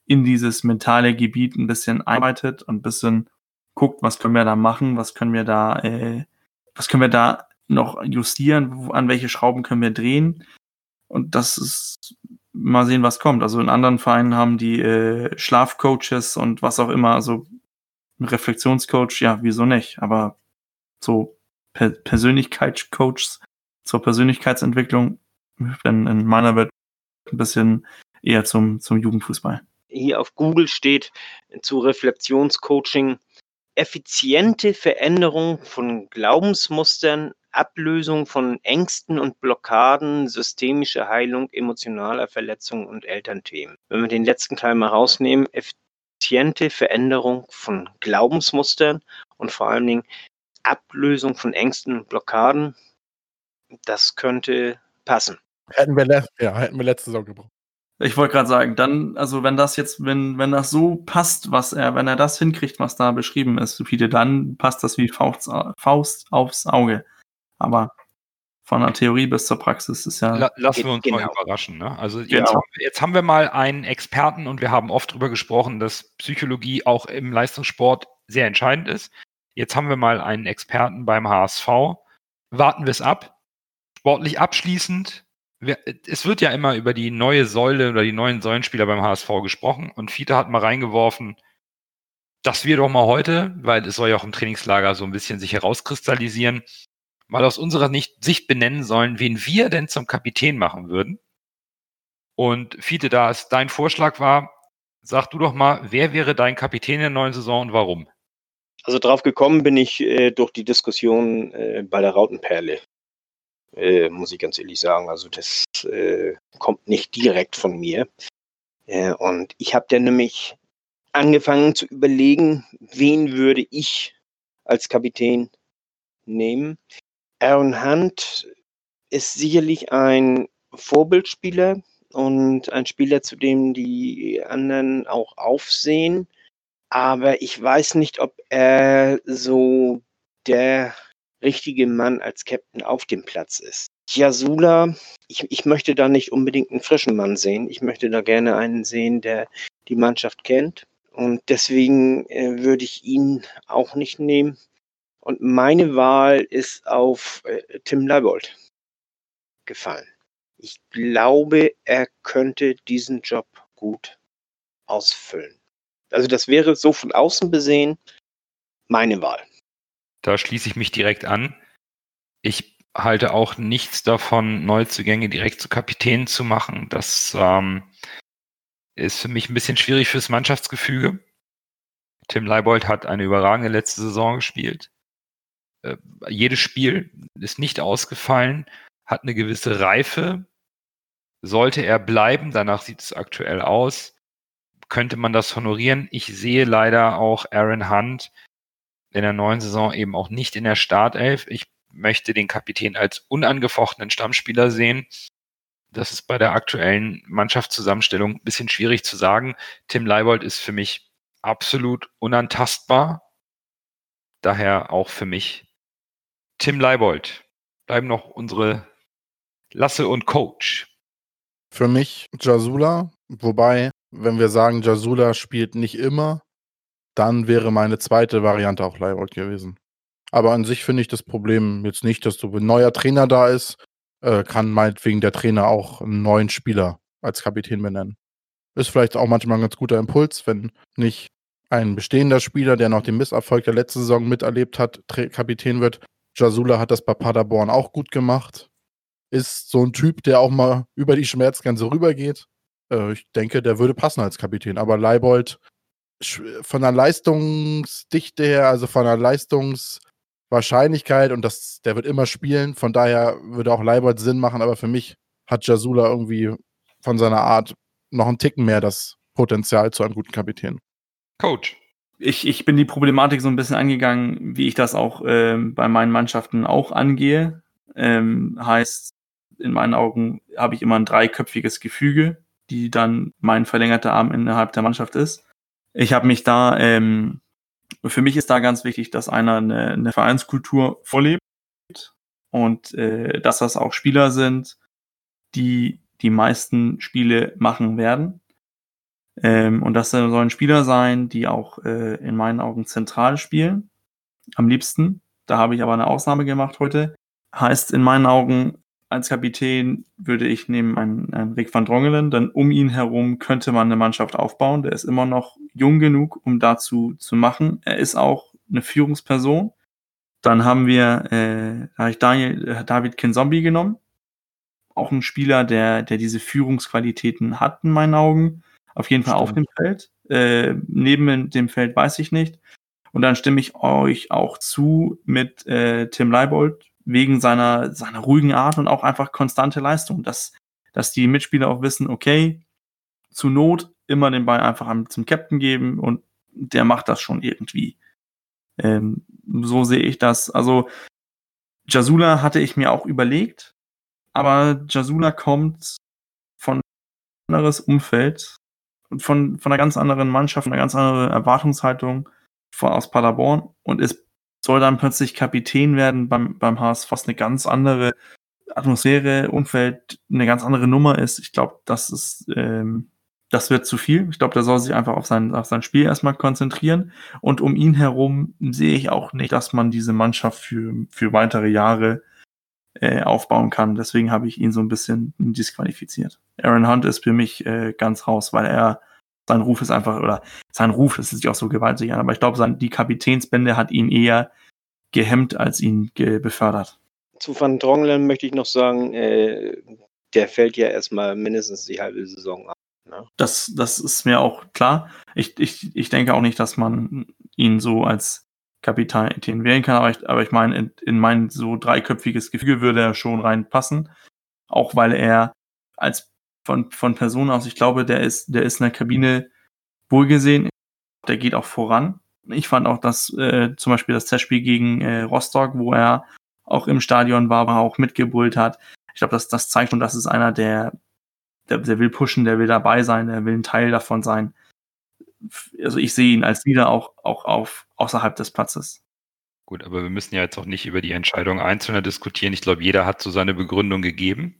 in dieses mentale Gebiet ein bisschen arbeitet und ein bisschen guckt, was können wir da machen, was können wir da, äh, was können wir da noch justieren, an welche Schrauben können wir drehen. Und das ist, mal sehen, was kommt. Also in anderen Vereinen haben die äh, Schlafcoaches und was auch immer, also Reflexionscoach, ja, wieso nicht? Aber so per Persönlichkeitscoaches zur Persönlichkeitsentwicklung, in, in meiner Welt ein bisschen eher zum, zum Jugendfußball. Hier auf Google steht zu Reflexionscoaching effiziente Veränderung von Glaubensmustern, Ablösung von Ängsten und Blockaden, systemische Heilung emotionaler Verletzungen und Elternthemen. Wenn wir den letzten Teil mal rausnehmen, effiziente Veränderung von Glaubensmustern und vor allen Dingen Ablösung von Ängsten und Blockaden, das könnte passen. Hätten wir, ja, hätten wir letzte Saison gebraucht. Ich wollte gerade sagen, dann, also wenn das jetzt, wenn, wenn das so passt, was er, wenn er das hinkriegt, was da beschrieben ist, viele, dann passt das wie Faust, Faust aufs Auge. Aber von der Theorie bis zur Praxis ist ja. La lassen wir uns genau. mal überraschen. Ne? Also jetzt, genau. haben jetzt haben wir mal einen Experten und wir haben oft darüber gesprochen, dass Psychologie auch im Leistungssport sehr entscheidend ist. Jetzt haben wir mal einen Experten beim HSV. Warten wir es ab. Sportlich abschließend es wird ja immer über die neue Säule oder die neuen Säulenspieler beim HSV gesprochen und Fiete hat mal reingeworfen, dass wir doch mal heute, weil es soll ja auch im Trainingslager so ein bisschen sich herauskristallisieren, mal aus unserer Sicht benennen sollen, wen wir denn zum Kapitän machen würden. Und Fiete, da es dein Vorschlag war, sag du doch mal, wer wäre dein Kapitän in der neuen Saison und warum? Also drauf gekommen bin ich äh, durch die Diskussion äh, bei der Rautenperle äh, muss ich ganz ehrlich sagen. Also das äh, kommt nicht direkt von mir. Äh, und ich habe dann nämlich angefangen zu überlegen, wen würde ich als Kapitän nehmen. Aaron Hunt ist sicherlich ein Vorbildspieler und ein Spieler, zu dem die anderen auch aufsehen. Aber ich weiß nicht, ob er so der richtige Mann als Captain auf dem Platz ist. Jasula, ich, ich möchte da nicht unbedingt einen frischen Mann sehen. Ich möchte da gerne einen sehen, der die Mannschaft kennt. Und deswegen äh, würde ich ihn auch nicht nehmen. Und meine Wahl ist auf äh, Tim Leibold gefallen. Ich glaube, er könnte diesen Job gut ausfüllen. Also das wäre so von außen besehen meine Wahl. Da schließe ich mich direkt an. Ich halte auch nichts davon, Neuzugänge direkt zu Kapitänen zu machen. Das ähm, ist für mich ein bisschen schwierig fürs Mannschaftsgefüge. Tim Leibold hat eine überragende letzte Saison gespielt. Äh, jedes Spiel ist nicht ausgefallen, hat eine gewisse Reife. Sollte er bleiben, danach sieht es aktuell aus, könnte man das honorieren. Ich sehe leider auch Aaron Hunt in der neuen Saison eben auch nicht in der Startelf. Ich möchte den Kapitän als unangefochtenen Stammspieler sehen. Das ist bei der aktuellen Mannschaftszusammenstellung ein bisschen schwierig zu sagen. Tim Leibold ist für mich absolut unantastbar. Daher auch für mich Tim Leibold. Bleiben noch unsere Lasse und Coach. Für mich Jasula, wobei, wenn wir sagen, Jasula spielt nicht immer, dann wäre meine zweite Variante auch Leibold gewesen. Aber an sich finde ich das Problem jetzt nicht, dass du ein neuer Trainer da ist, äh, kann meinetwegen der Trainer auch einen neuen Spieler als Kapitän benennen. Ist vielleicht auch manchmal ein ganz guter Impuls, wenn nicht ein bestehender Spieler, der noch den Misserfolg der letzten Saison miterlebt hat, Kapitän wird. Jasula hat das bei Paderborn auch gut gemacht. Ist so ein Typ, der auch mal über die Schmerzgrenze rübergeht. Äh, ich denke, der würde passen als Kapitän. Aber Leibold von der Leistungsdichte her, also von der Leistungswahrscheinlichkeit und das, der wird immer spielen. Von daher würde auch Leibold Sinn machen, aber für mich hat Jasula irgendwie von seiner Art noch einen Ticken mehr das Potenzial zu einem guten Kapitän. Coach. Ich, ich bin die Problematik so ein bisschen angegangen, wie ich das auch ähm, bei meinen Mannschaften auch angehe. Ähm, heißt, in meinen Augen habe ich immer ein dreiköpfiges Gefüge, die dann mein verlängerter Arm innerhalb der Mannschaft ist. Ich habe mich da, ähm, für mich ist da ganz wichtig, dass einer eine, eine Vereinskultur vorlebt und äh, dass das auch Spieler sind, die die meisten Spiele machen werden. Ähm, und das sollen Spieler sein, die auch äh, in meinen Augen zentral spielen. Am liebsten. Da habe ich aber eine Ausnahme gemacht heute. Heißt in meinen Augen als Kapitän würde ich nehmen einen, einen Rick van Drongelen, denn um ihn herum könnte man eine Mannschaft aufbauen. Der ist immer noch jung genug, um dazu zu machen. Er ist auch eine Führungsperson. Dann haben wir, äh, da habe ich Daniel, äh, David Kinzombie genommen. Auch ein Spieler, der, der diese Führungsqualitäten hat, in meinen Augen. Auf jeden Fall auf dem Feld. Äh, neben dem Feld weiß ich nicht. Und dann stimme ich euch auch zu mit äh, Tim Leibold, wegen seiner, seiner ruhigen Art und auch einfach konstante Leistung, dass, dass die Mitspieler auch wissen, okay, zu Not immer den Ball einfach zum Captain geben und der macht das schon irgendwie. Ähm, so sehe ich das. Also Jasula hatte ich mir auch überlegt, aber Jasula kommt von ein anderes Umfeld und von, von einer ganz anderen Mannschaft, einer ganz anderen Erwartungshaltung von, aus Paderborn und ist soll dann plötzlich Kapitän werden beim, beim HSV, was eine ganz andere Atmosphäre, Umfeld, eine ganz andere Nummer ist. Ich glaube, das ist, ähm, das wird zu viel. Ich glaube, der soll sich einfach auf sein, auf sein Spiel erstmal konzentrieren. Und um ihn herum sehe ich auch nicht, dass man diese Mannschaft für, für weitere Jahre äh, aufbauen kann. Deswegen habe ich ihn so ein bisschen disqualifiziert. Aaron Hunt ist für mich äh, ganz raus, weil er sein Ruf ist einfach, oder sein Ruf, das ist sich auch so gewaltig an, aber ich glaube, die Kapitänsbände hat ihn eher gehemmt, als ihn ge befördert. Zu Van Drongelen möchte ich noch sagen, äh, der fällt ja erstmal mindestens die halbe Saison ab. Ne? Das, das ist mir auch klar. Ich, ich, ich denke auch nicht, dass man ihn so als Kapitän wählen kann, aber ich, aber ich meine, in, in mein so dreiköpfiges Gefüge würde er schon reinpassen. Auch weil er als von, von Person aus. Ich glaube, der ist, der ist in der Kabine wohlgesehen. Der geht auch voran. Ich fand auch, dass äh, zum Beispiel das Testspiel gegen äh, Rostock, wo er auch im Stadion war, war auch mitgebrüllt hat. Ich glaube, das, das zeigt schon, dass es einer, der, der, der will pushen, der will dabei sein, der will ein Teil davon sein. Also ich sehe ihn als Leader auch, auch auf, außerhalb des Platzes. Gut, aber wir müssen ja jetzt auch nicht über die Entscheidung Einzelner diskutieren. Ich glaube, jeder hat so seine Begründung gegeben.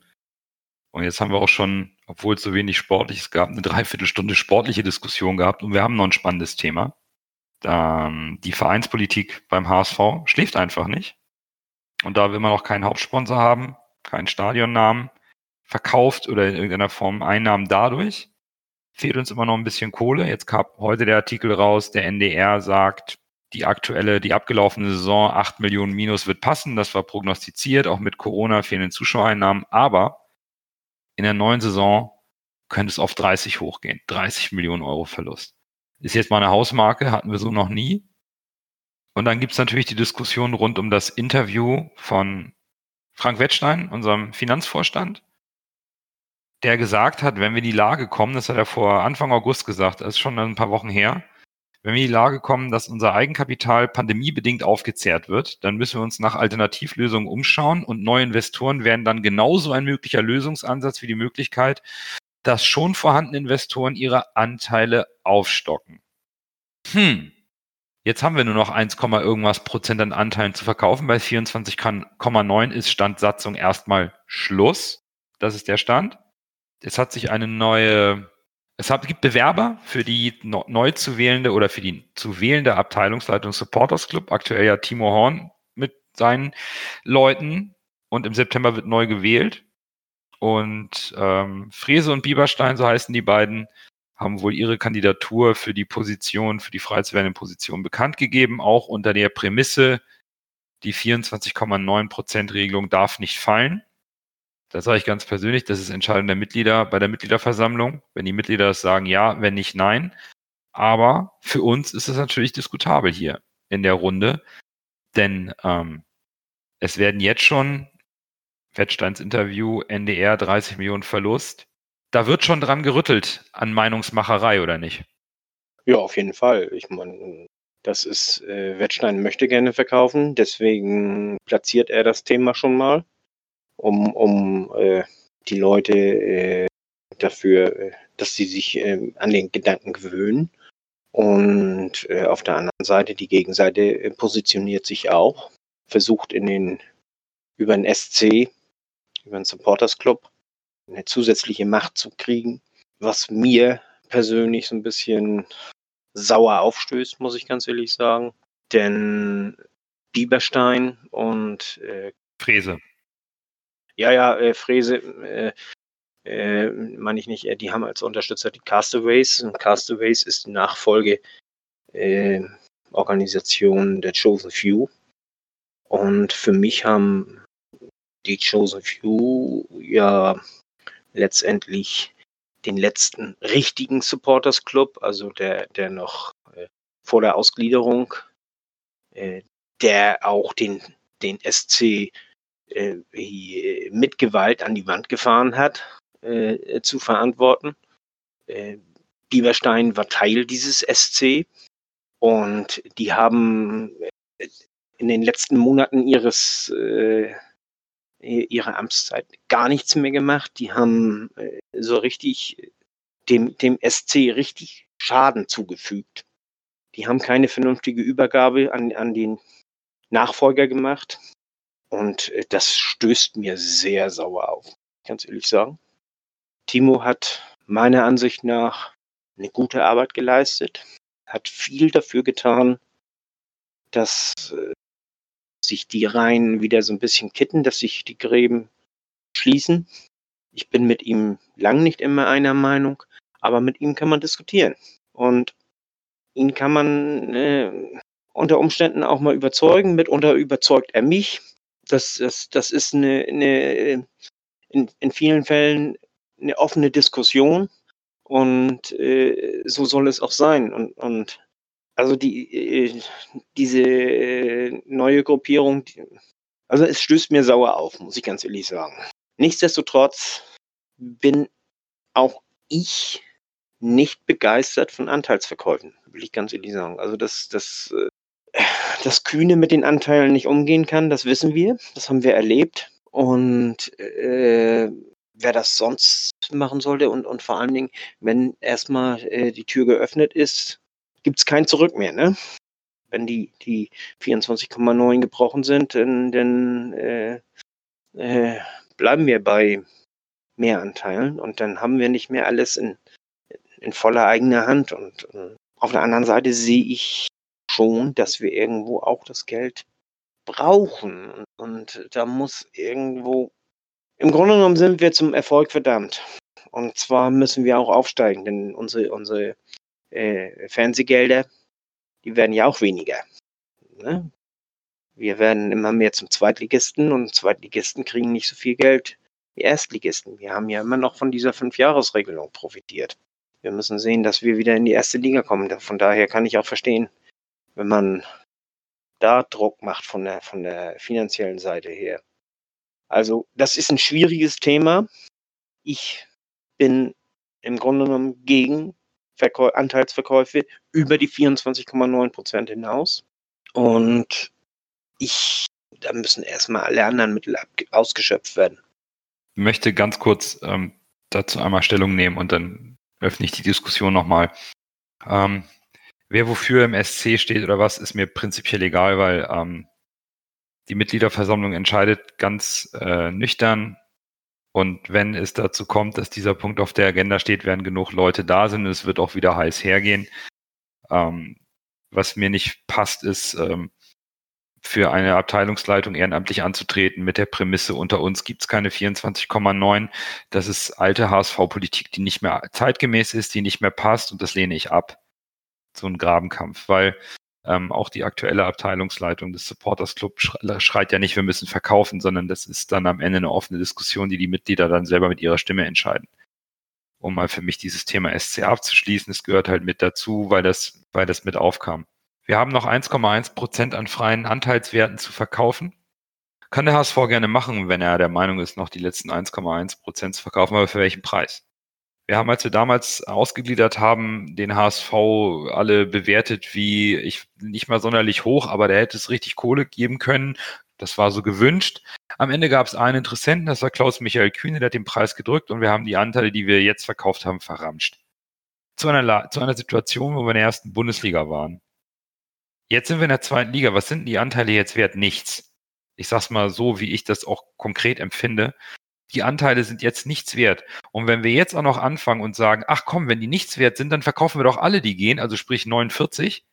Und jetzt haben wir auch schon, obwohl es so wenig Sportliches gab, eine Dreiviertelstunde sportliche Diskussion gehabt und wir haben noch ein spannendes Thema. Ähm, die Vereinspolitik beim HSV schläft einfach nicht. Und da wir immer noch keinen Hauptsponsor haben, keinen Stadionnamen, verkauft oder in irgendeiner Form Einnahmen dadurch, fehlt uns immer noch ein bisschen Kohle. Jetzt kam heute der Artikel raus, der NDR sagt, die aktuelle, die abgelaufene Saison, 8 Millionen Minus wird passen. Das war prognostiziert, auch mit Corona fehlenden Zuschauereinnahmen. Aber in der neuen Saison könnte es auf 30 hochgehen. 30 Millionen Euro Verlust. Ist jetzt mal eine Hausmarke, hatten wir so noch nie. Und dann gibt es natürlich die Diskussion rund um das Interview von Frank Wettstein, unserem Finanzvorstand, der gesagt hat, wenn wir in die Lage kommen, das hat er vor Anfang August gesagt, das ist schon ein paar Wochen her, wenn wir in die Lage kommen, dass unser Eigenkapital pandemiebedingt aufgezehrt wird, dann müssen wir uns nach Alternativlösungen umschauen und neue Investoren werden dann genauso ein möglicher Lösungsansatz wie die Möglichkeit, dass schon vorhandene Investoren ihre Anteile aufstocken. Hm. Jetzt haben wir nur noch 1, irgendwas Prozent an Anteilen zu verkaufen. Bei 24,9 ist Standsatzung erstmal Schluss. Das ist der Stand. Es hat sich eine neue es gibt Bewerber für die neu zu wählende oder für die zu wählende Abteilungsleitung Supporters Club. Aktuell ja Timo Horn mit seinen Leuten und im September wird neu gewählt. Und ähm, Frese und Bieberstein, so heißen die beiden, haben wohl ihre Kandidatur für die Position, für die frei zu werdende Position bekannt gegeben, auch unter der Prämisse, die 24,9% Regelung darf nicht fallen. Das sage ich ganz persönlich, das ist Entscheidung der Mitglieder bei der Mitgliederversammlung. Wenn die Mitglieder das sagen, ja, wenn nicht, nein. Aber für uns ist es natürlich diskutabel hier in der Runde, denn ähm, es werden jetzt schon Wettsteins Interview, NDR 30 Millionen Verlust. Da wird schon dran gerüttelt an Meinungsmacherei, oder nicht? Ja, auf jeden Fall. Ich meine, das ist, äh, Wettstein möchte gerne verkaufen, deswegen platziert er das Thema schon mal um, um äh, die Leute äh, dafür, äh, dass sie sich äh, an den Gedanken gewöhnen. Und äh, auf der anderen Seite, die Gegenseite äh, positioniert sich auch, versucht in den über den SC, über den Supporters Club, eine zusätzliche Macht zu kriegen, was mir persönlich so ein bisschen sauer aufstößt, muss ich ganz ehrlich sagen. Denn Bieberstein und äh, Fräse. Ja, ja, äh, Fräse, äh, äh, meine ich nicht, äh, die haben als Unterstützer die Castaways. Und Castaways ist die Nachfolgeorganisation äh, der Chosen Few. Und für mich haben die Chosen Few ja letztendlich den letzten richtigen Supporters Club, also der, der noch äh, vor der Ausgliederung, äh, der auch den, den SC äh, mit Gewalt an die Wand gefahren hat, äh, zu verantworten. Äh, Bieberstein war Teil dieses SC und die haben äh, in den letzten Monaten ihres äh, ihrer Amtszeit gar nichts mehr gemacht. Die haben äh, so richtig dem, dem SC richtig Schaden zugefügt. Die haben keine vernünftige Übergabe an, an den Nachfolger gemacht. Und äh, das stößt mir sehr sauer auf, ganz ehrlich sagen. Timo hat meiner Ansicht nach eine gute Arbeit geleistet, hat viel dafür getan, dass äh, sich die Reihen wieder so ein bisschen kitten, dass sich die Gräben schließen. Ich bin mit ihm lang nicht immer einer Meinung, aber mit ihm kann man diskutieren. Und ihn kann man äh, unter Umständen auch mal überzeugen. Mitunter überzeugt er mich. Das, das, das ist eine, eine in, in vielen Fällen eine offene Diskussion und äh, so soll es auch sein. Und, und also die, äh, diese äh, neue Gruppierung, also es stößt mir sauer auf, muss ich ganz ehrlich sagen. Nichtsdestotrotz bin auch ich nicht begeistert von Anteilsverkäufen, will ich ganz ehrlich sagen. Also das, das dass Kühne mit den Anteilen nicht umgehen kann, das wissen wir. Das haben wir erlebt. Und äh, wer das sonst machen sollte und, und vor allen Dingen, wenn erstmal äh, die Tür geöffnet ist, gibt es kein Zurück mehr. Ne? Wenn die, die 24,9 gebrochen sind, dann, dann äh, äh, bleiben wir bei Mehranteilen und dann haben wir nicht mehr alles in, in voller eigener Hand. Und, und auf der anderen Seite sehe ich schon, dass wir irgendwo auch das Geld brauchen. Und da muss irgendwo, im Grunde genommen sind wir zum Erfolg verdammt. Und zwar müssen wir auch aufsteigen, denn unsere, unsere äh, Fernsehgelder, die werden ja auch weniger. Ne? Wir werden immer mehr zum Zweitligisten und Zweitligisten kriegen nicht so viel Geld wie Erstligisten. Wir haben ja immer noch von dieser Fünfjahresregelung profitiert. Wir müssen sehen, dass wir wieder in die erste Liga kommen. Von daher kann ich auch verstehen, wenn man da Druck macht von der, von der finanziellen Seite her. Also, das ist ein schwieriges Thema. Ich bin im Grunde genommen gegen Verkäu Anteilsverkäufe über die 24,9 Prozent hinaus. Und ich, da müssen erstmal alle anderen Mittel ausgeschöpft werden. Ich möchte ganz kurz ähm, dazu einmal Stellung nehmen und dann öffne ich die Diskussion nochmal. Ähm, wer wofür im SC steht oder was, ist mir prinzipiell egal, weil ähm, die Mitgliederversammlung entscheidet ganz äh, nüchtern. Und wenn es dazu kommt, dass dieser Punkt auf der Agenda steht, werden genug Leute da sind. Es wird auch wieder heiß hergehen. Ähm, was mir nicht passt, ist, ähm, für eine Abteilungsleitung ehrenamtlich anzutreten mit der Prämisse, unter uns gibt's keine 24,9. Das ist alte HSV-Politik, die nicht mehr zeitgemäß ist, die nicht mehr passt und das lehne ich ab so ein Grabenkampf, weil ähm, auch die aktuelle Abteilungsleitung des Supporters Club schreit ja nicht, wir müssen verkaufen, sondern das ist dann am Ende eine offene Diskussion, die die Mitglieder dann selber mit ihrer Stimme entscheiden. Um mal für mich dieses Thema SC abzuschließen, es gehört halt mit dazu, weil das, weil das mit aufkam. Wir haben noch 1,1 Prozent an freien Anteilswerten zu verkaufen. Kann der HSV gerne machen, wenn er der Meinung ist, noch die letzten 1,1 Prozent zu verkaufen, aber für welchen Preis? Wir haben, als wir damals ausgegliedert haben, den HSV alle bewertet wie ich nicht mal sonderlich hoch, aber der hätte es richtig Kohle geben können. Das war so gewünscht. Am Ende gab es einen Interessenten, das war Klaus Michael Kühne, der hat den Preis gedrückt und wir haben die Anteile, die wir jetzt verkauft haben, verramscht. Zu einer, zu einer Situation, wo wir in der ersten Bundesliga waren. Jetzt sind wir in der zweiten Liga. Was sind die Anteile jetzt wert? Nichts. Ich sag's mal so, wie ich das auch konkret empfinde die Anteile sind jetzt nichts wert. Und wenn wir jetzt auch noch anfangen und sagen, ach komm, wenn die nichts wert sind, dann verkaufen wir doch alle, die gehen, also sprich 49,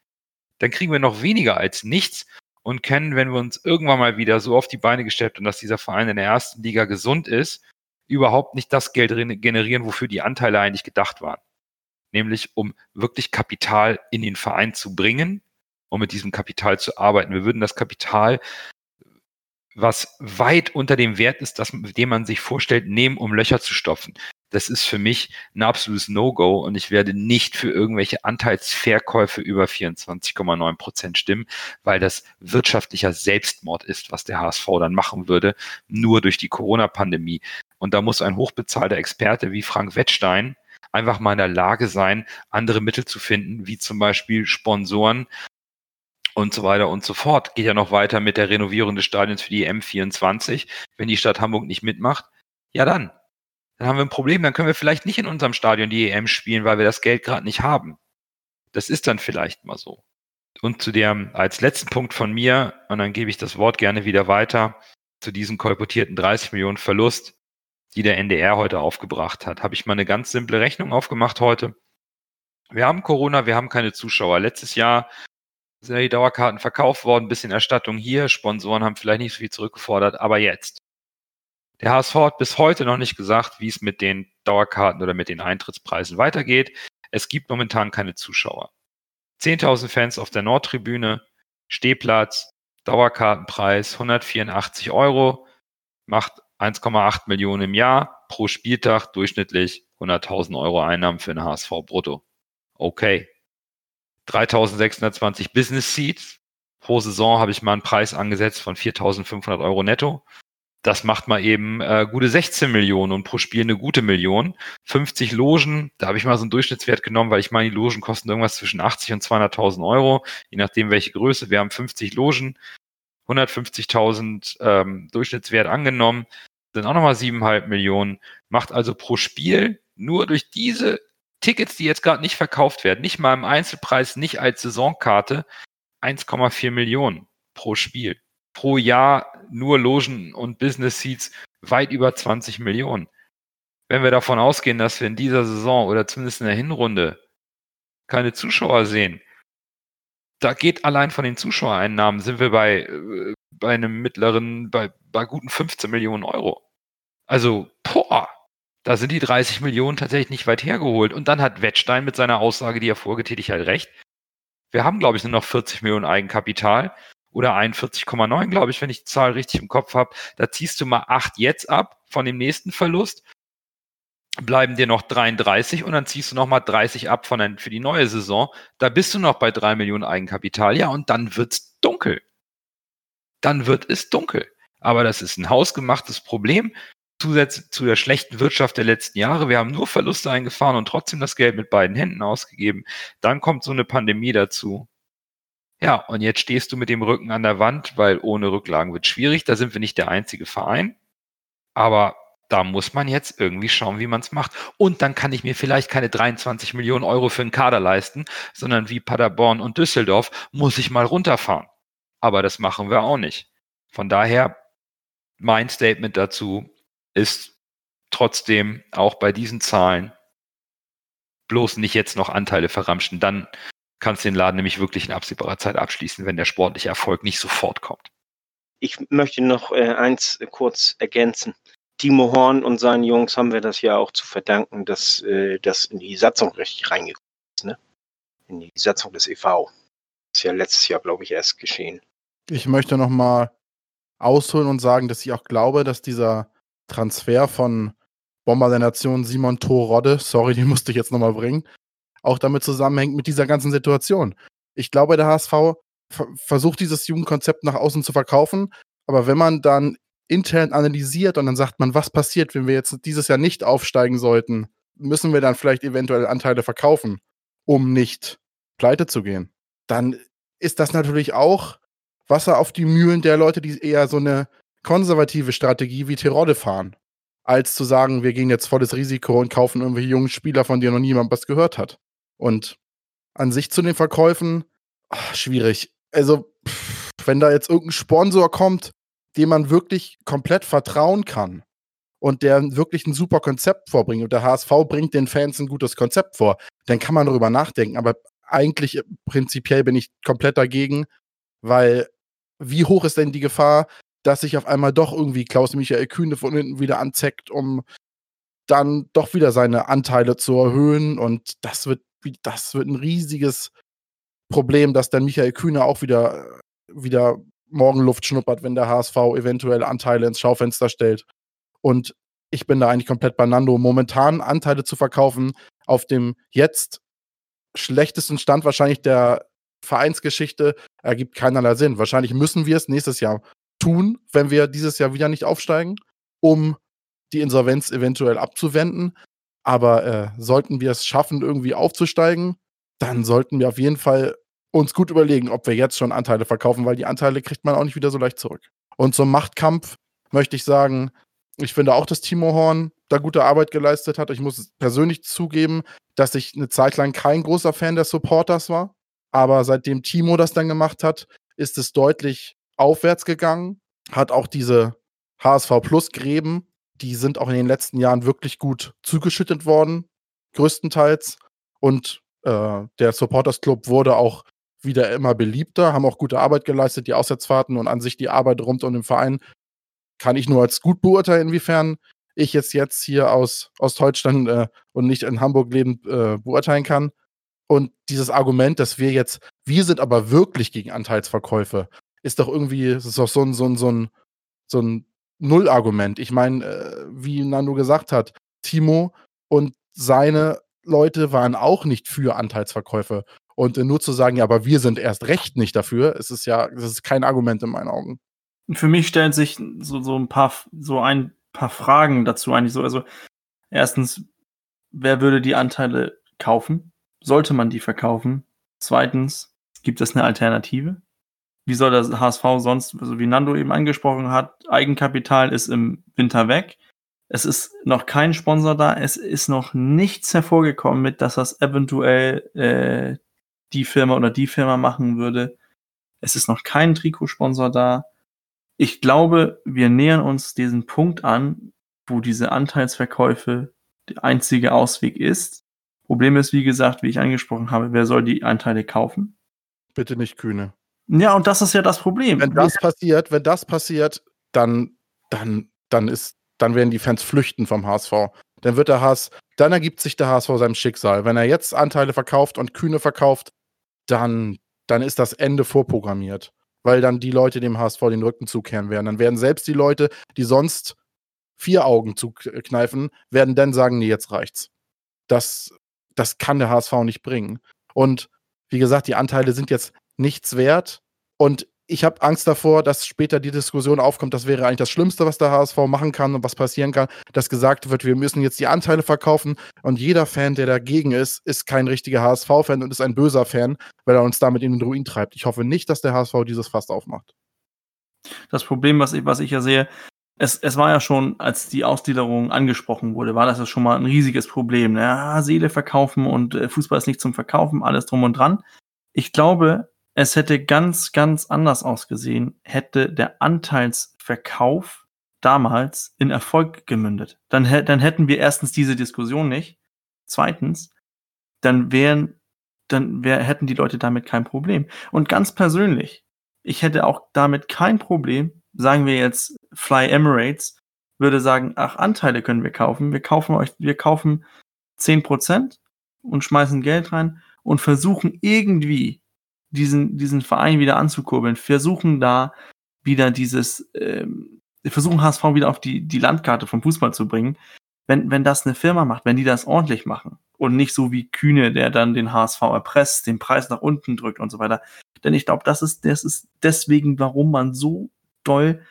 dann kriegen wir noch weniger als nichts. und können, wenn wir uns irgendwann mal wieder so auf die Beine gestellt haben, dass dieser Verein in der ersten Liga gesund ist, überhaupt nicht das Geld generieren, wofür die Anteile eigentlich gedacht waren. Nämlich um wirklich Kapital in den Verein zu bringen, um mit diesem Kapital zu arbeiten. Wir würden das Kapital, was weit unter dem Wert ist, das, den man sich vorstellt, nehmen, um Löcher zu stopfen das ist für mich ein absolutes No-Go und ich werde nicht für irgendwelche Anteilsverkäufe über 24,9 Prozent stimmen, weil das wirtschaftlicher Selbstmord ist, was der HSV dann machen würde, nur durch die Corona-Pandemie. Und da muss ein hochbezahlter Experte wie Frank Wettstein einfach mal in der Lage sein, andere Mittel zu finden, wie zum Beispiel Sponsoren und so weiter und so fort. Geht ja noch weiter mit der Renovierung des Stadions für die M24. Wenn die Stadt Hamburg nicht mitmacht, ja dann, dann haben wir ein Problem, dann können wir vielleicht nicht in unserem Stadion die EM spielen, weil wir das Geld gerade nicht haben. Das ist dann vielleicht mal so. Und zu dem als letzten Punkt von mir, und dann gebe ich das Wort gerne wieder weiter, zu diesem kolportierten 30 Millionen Verlust, die der NDR heute aufgebracht hat, habe ich mal eine ganz simple Rechnung aufgemacht heute. Wir haben Corona, wir haben keine Zuschauer. Letztes Jahr sind ja die Dauerkarten verkauft worden, bisschen Erstattung hier, Sponsoren haben vielleicht nicht so viel zurückgefordert, aber jetzt. Der HSV hat bis heute noch nicht gesagt, wie es mit den Dauerkarten oder mit den Eintrittspreisen weitergeht. Es gibt momentan keine Zuschauer. 10.000 Fans auf der Nordtribüne, Stehplatz, Dauerkartenpreis 184 Euro, macht 1,8 Millionen im Jahr, pro Spieltag durchschnittlich 100.000 Euro Einnahmen für den HSV brutto. Okay. 3.620 Business Seats. Pro Saison habe ich mal einen Preis angesetzt von 4.500 Euro netto. Das macht mal eben äh, gute 16 Millionen und pro Spiel eine gute Million. 50 Logen, da habe ich mal so einen Durchschnittswert genommen, weil ich meine, die Logen kosten irgendwas zwischen 80 und 200.000 Euro, je nachdem welche Größe. Wir haben 50 Logen, 150.000 ähm, Durchschnittswert angenommen, sind auch nochmal 7,5 Millionen. Macht also pro Spiel nur durch diese Tickets, die jetzt gerade nicht verkauft werden, nicht mal im Einzelpreis, nicht als Saisonkarte, 1,4 Millionen pro Spiel pro Jahr nur Logen und Business Seats weit über 20 Millionen. Wenn wir davon ausgehen, dass wir in dieser Saison oder zumindest in der Hinrunde keine Zuschauer sehen, da geht allein von den Zuschauereinnahmen sind wir bei, äh, bei einem mittleren, bei, bei guten 15 Millionen Euro. Also, boah, da sind die 30 Millionen tatsächlich nicht weit hergeholt. Und dann hat Wettstein mit seiner Aussage, die er vorgetätigt hat, recht. Wir haben, glaube ich, nur noch 40 Millionen Eigenkapital oder 41,9, glaube ich, wenn ich die Zahl richtig im Kopf habe. Da ziehst du mal 8 jetzt ab von dem nächsten Verlust, bleiben dir noch 33 und dann ziehst du noch mal 30 ab von ein, für die neue Saison. Da bist du noch bei 3 Millionen Eigenkapital. Ja, und dann wird's dunkel. Dann wird es dunkel. Aber das ist ein hausgemachtes Problem. Zusätzlich zu der schlechten Wirtschaft der letzten Jahre. Wir haben nur Verluste eingefahren und trotzdem das Geld mit beiden Händen ausgegeben. Dann kommt so eine Pandemie dazu. Ja, und jetzt stehst du mit dem Rücken an der Wand, weil ohne Rücklagen wird schwierig. Da sind wir nicht der einzige Verein. Aber da muss man jetzt irgendwie schauen, wie man es macht. Und dann kann ich mir vielleicht keine 23 Millionen Euro für einen Kader leisten, sondern wie Paderborn und Düsseldorf muss ich mal runterfahren. Aber das machen wir auch nicht. Von daher, mein Statement dazu ist trotzdem auch bei diesen Zahlen bloß nicht jetzt noch Anteile verramschen. Dann kannst den Laden nämlich wirklich in absehbarer Zeit abschließen, wenn der sportliche Erfolg nicht sofort kommt. Ich möchte noch äh, eins kurz ergänzen. Timo Horn und seinen Jungs haben wir das ja auch zu verdanken, dass äh, das in die Satzung richtig reingekommen ist, ne? In die Satzung des EV. Das ist ja letztes Jahr, glaube ich, erst geschehen. Ich möchte noch mal ausholen und sagen, dass ich auch glaube, dass dieser Transfer von Bomber der Nation Simon Torrodde, sorry, den musste ich jetzt noch mal bringen, auch damit zusammenhängt mit dieser ganzen Situation. Ich glaube, der HSV versucht dieses Jugendkonzept nach außen zu verkaufen, aber wenn man dann intern analysiert und dann sagt man, was passiert, wenn wir jetzt dieses Jahr nicht aufsteigen sollten, müssen wir dann vielleicht eventuell Anteile verkaufen, um nicht pleite zu gehen. Dann ist das natürlich auch Wasser auf die Mühlen der Leute, die eher so eine konservative Strategie wie Tirode fahren, als zu sagen, wir gehen jetzt volles Risiko und kaufen irgendwelche jungen Spieler, von denen noch niemand was gehört hat. Und an sich zu den Verkäufen, ach, schwierig. Also, pff, wenn da jetzt irgendein Sponsor kommt, dem man wirklich komplett vertrauen kann und der wirklich ein super Konzept vorbringt und der HSV bringt den Fans ein gutes Konzept vor, dann kann man darüber nachdenken. Aber eigentlich äh, prinzipiell bin ich komplett dagegen, weil wie hoch ist denn die Gefahr, dass sich auf einmal doch irgendwie Klaus-Michael Kühne von hinten wieder anzeckt, um dann doch wieder seine Anteile zu erhöhen. Und das wird, das wird ein riesiges Problem, dass dann Michael Kühne auch wieder, wieder Morgenluft schnuppert, wenn der HSV eventuell Anteile ins Schaufenster stellt. Und ich bin da eigentlich komplett bei Nando. Momentan Anteile zu verkaufen auf dem jetzt schlechtesten Stand wahrscheinlich der Vereinsgeschichte ergibt keinerlei Sinn. Wahrscheinlich müssen wir es nächstes Jahr tun, wenn wir dieses Jahr wieder nicht aufsteigen, um die Insolvenz eventuell abzuwenden. Aber äh, sollten wir es schaffen, irgendwie aufzusteigen, dann sollten wir auf jeden Fall uns gut überlegen, ob wir jetzt schon Anteile verkaufen, weil die Anteile kriegt man auch nicht wieder so leicht zurück. Und zum Machtkampf möchte ich sagen, ich finde auch, dass Timo Horn da gute Arbeit geleistet hat. Ich muss persönlich zugeben, dass ich eine Zeit lang kein großer Fan der Supporters war. Aber seitdem Timo das dann gemacht hat, ist es deutlich aufwärts gegangen. Hat auch diese HSV Plus Gräben, die sind auch in den letzten Jahren wirklich gut zugeschüttet worden, größtenteils. Und äh, der Supporters Club wurde auch wieder immer beliebter, haben auch gute Arbeit geleistet, die Auswärtsfahrten und an sich die Arbeit rund um den Verein kann ich nur als gut beurteilen, inwiefern ich jetzt jetzt hier aus Ostdeutschland äh, und nicht in Hamburg lebend äh, beurteilen kann. Und dieses Argument, dass wir jetzt, wir sind aber wirklich gegen Anteilsverkäufe, ist doch irgendwie, es ist doch so ein, so ein, so ein, so ein Nullargument. Ich meine, äh, wie Nando gesagt hat, Timo und seine Leute waren auch nicht für Anteilsverkäufe. Und äh, nur zu sagen, ja, aber wir sind erst recht nicht dafür, es ist ja, das ist kein Argument in meinen Augen. Für mich stellen sich so, so ein paar, so ein paar Fragen dazu eigentlich so. Also, erstens, wer würde die Anteile kaufen? Sollte man die verkaufen? Zweitens, gibt es eine Alternative? Wie soll das HSV sonst, also wie Nando eben angesprochen hat, Eigenkapital ist im Winter weg. Es ist noch kein Sponsor da. Es ist noch nichts hervorgekommen mit, dass das eventuell äh, die Firma oder die Firma machen würde. Es ist noch kein Trikotsponsor da. Ich glaube, wir nähern uns diesen Punkt an, wo diese Anteilsverkäufe der einzige Ausweg ist. Problem ist, wie gesagt, wie ich angesprochen habe, wer soll die Anteile kaufen? Bitte nicht Kühne. Ja, und das ist ja das Problem. Wenn das passiert, wenn das passiert, dann, dann, dann ist, dann werden die Fans flüchten vom HSV. Dann wird der HSV, dann ergibt sich der HSV seinem Schicksal. Wenn er jetzt Anteile verkauft und Kühne verkauft, dann, dann ist das Ende vorprogrammiert. Weil dann die Leute dem HSV den Rücken zukehren werden. Dann werden selbst die Leute, die sonst vier Augen zukneifen, werden dann sagen, nee, jetzt reicht's. Das, das kann der HSV nicht bringen. Und wie gesagt, die Anteile sind jetzt nichts wert. Und ich habe Angst davor, dass später die Diskussion aufkommt, das wäre eigentlich das Schlimmste, was der HSV machen kann und was passieren kann, dass gesagt wird, wir müssen jetzt die Anteile verkaufen und jeder Fan, der dagegen ist, ist kein richtiger HSV-Fan und ist ein böser Fan, weil er uns damit in den Ruin treibt. Ich hoffe nicht, dass der HSV dieses Fass aufmacht. Das Problem, was ich, was ich ja sehe, es, es war ja schon, als die Ausgliederung angesprochen wurde, war das ja schon mal ein riesiges Problem. Ja, Seele verkaufen und äh, Fußball ist nicht zum Verkaufen, alles drum und dran. Ich glaube, es hätte ganz, ganz anders ausgesehen, hätte der Anteilsverkauf damals in Erfolg gemündet. Dann, dann hätten wir erstens diese Diskussion nicht. Zweitens, dann wären, dann wär, hätten die Leute damit kein Problem. Und ganz persönlich, ich hätte auch damit kein Problem, sagen wir jetzt Fly Emirates, würde sagen, ach, Anteile können wir kaufen. Wir kaufen euch, wir kaufen zehn Prozent und schmeißen Geld rein und versuchen irgendwie diesen, diesen Verein wieder anzukurbeln, versuchen da wieder dieses, ähm, versuchen HSV wieder auf die, die Landkarte vom Fußball zu bringen. Wenn, wenn das eine Firma macht, wenn die das ordentlich machen und nicht so wie Kühne, der dann den HSV erpresst, den Preis nach unten drückt und so weiter. Denn ich glaube, das ist, das ist deswegen, warum man so doll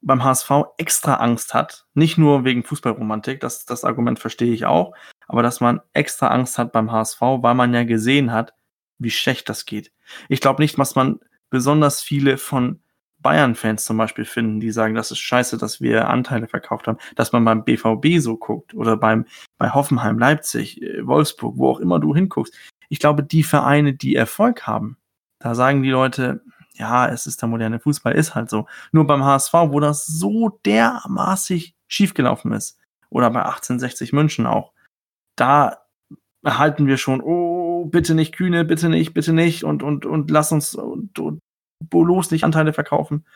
beim HSV extra Angst hat. Nicht nur wegen Fußballromantik, das, das Argument verstehe ich auch, aber dass man extra Angst hat beim HSV, weil man ja gesehen hat, wie schlecht das geht. Ich glaube nicht, was man besonders viele von Bayern-Fans zum Beispiel finden, die sagen, das ist scheiße, dass wir Anteile verkauft haben, dass man beim BVB so guckt oder beim, bei Hoffenheim, Leipzig, äh, Wolfsburg, wo auch immer du hinguckst. Ich glaube, die Vereine, die Erfolg haben, da sagen die Leute, ja, es ist der moderne Fußball, ist halt so. Nur beim HSV, wo das so dermaßig schiefgelaufen ist, oder bei 1860 München auch, da erhalten wir schon, oh, bitte nicht Kühne, bitte nicht, bitte nicht und, und, und lass uns, und, und bloß nicht Anteile verkaufen.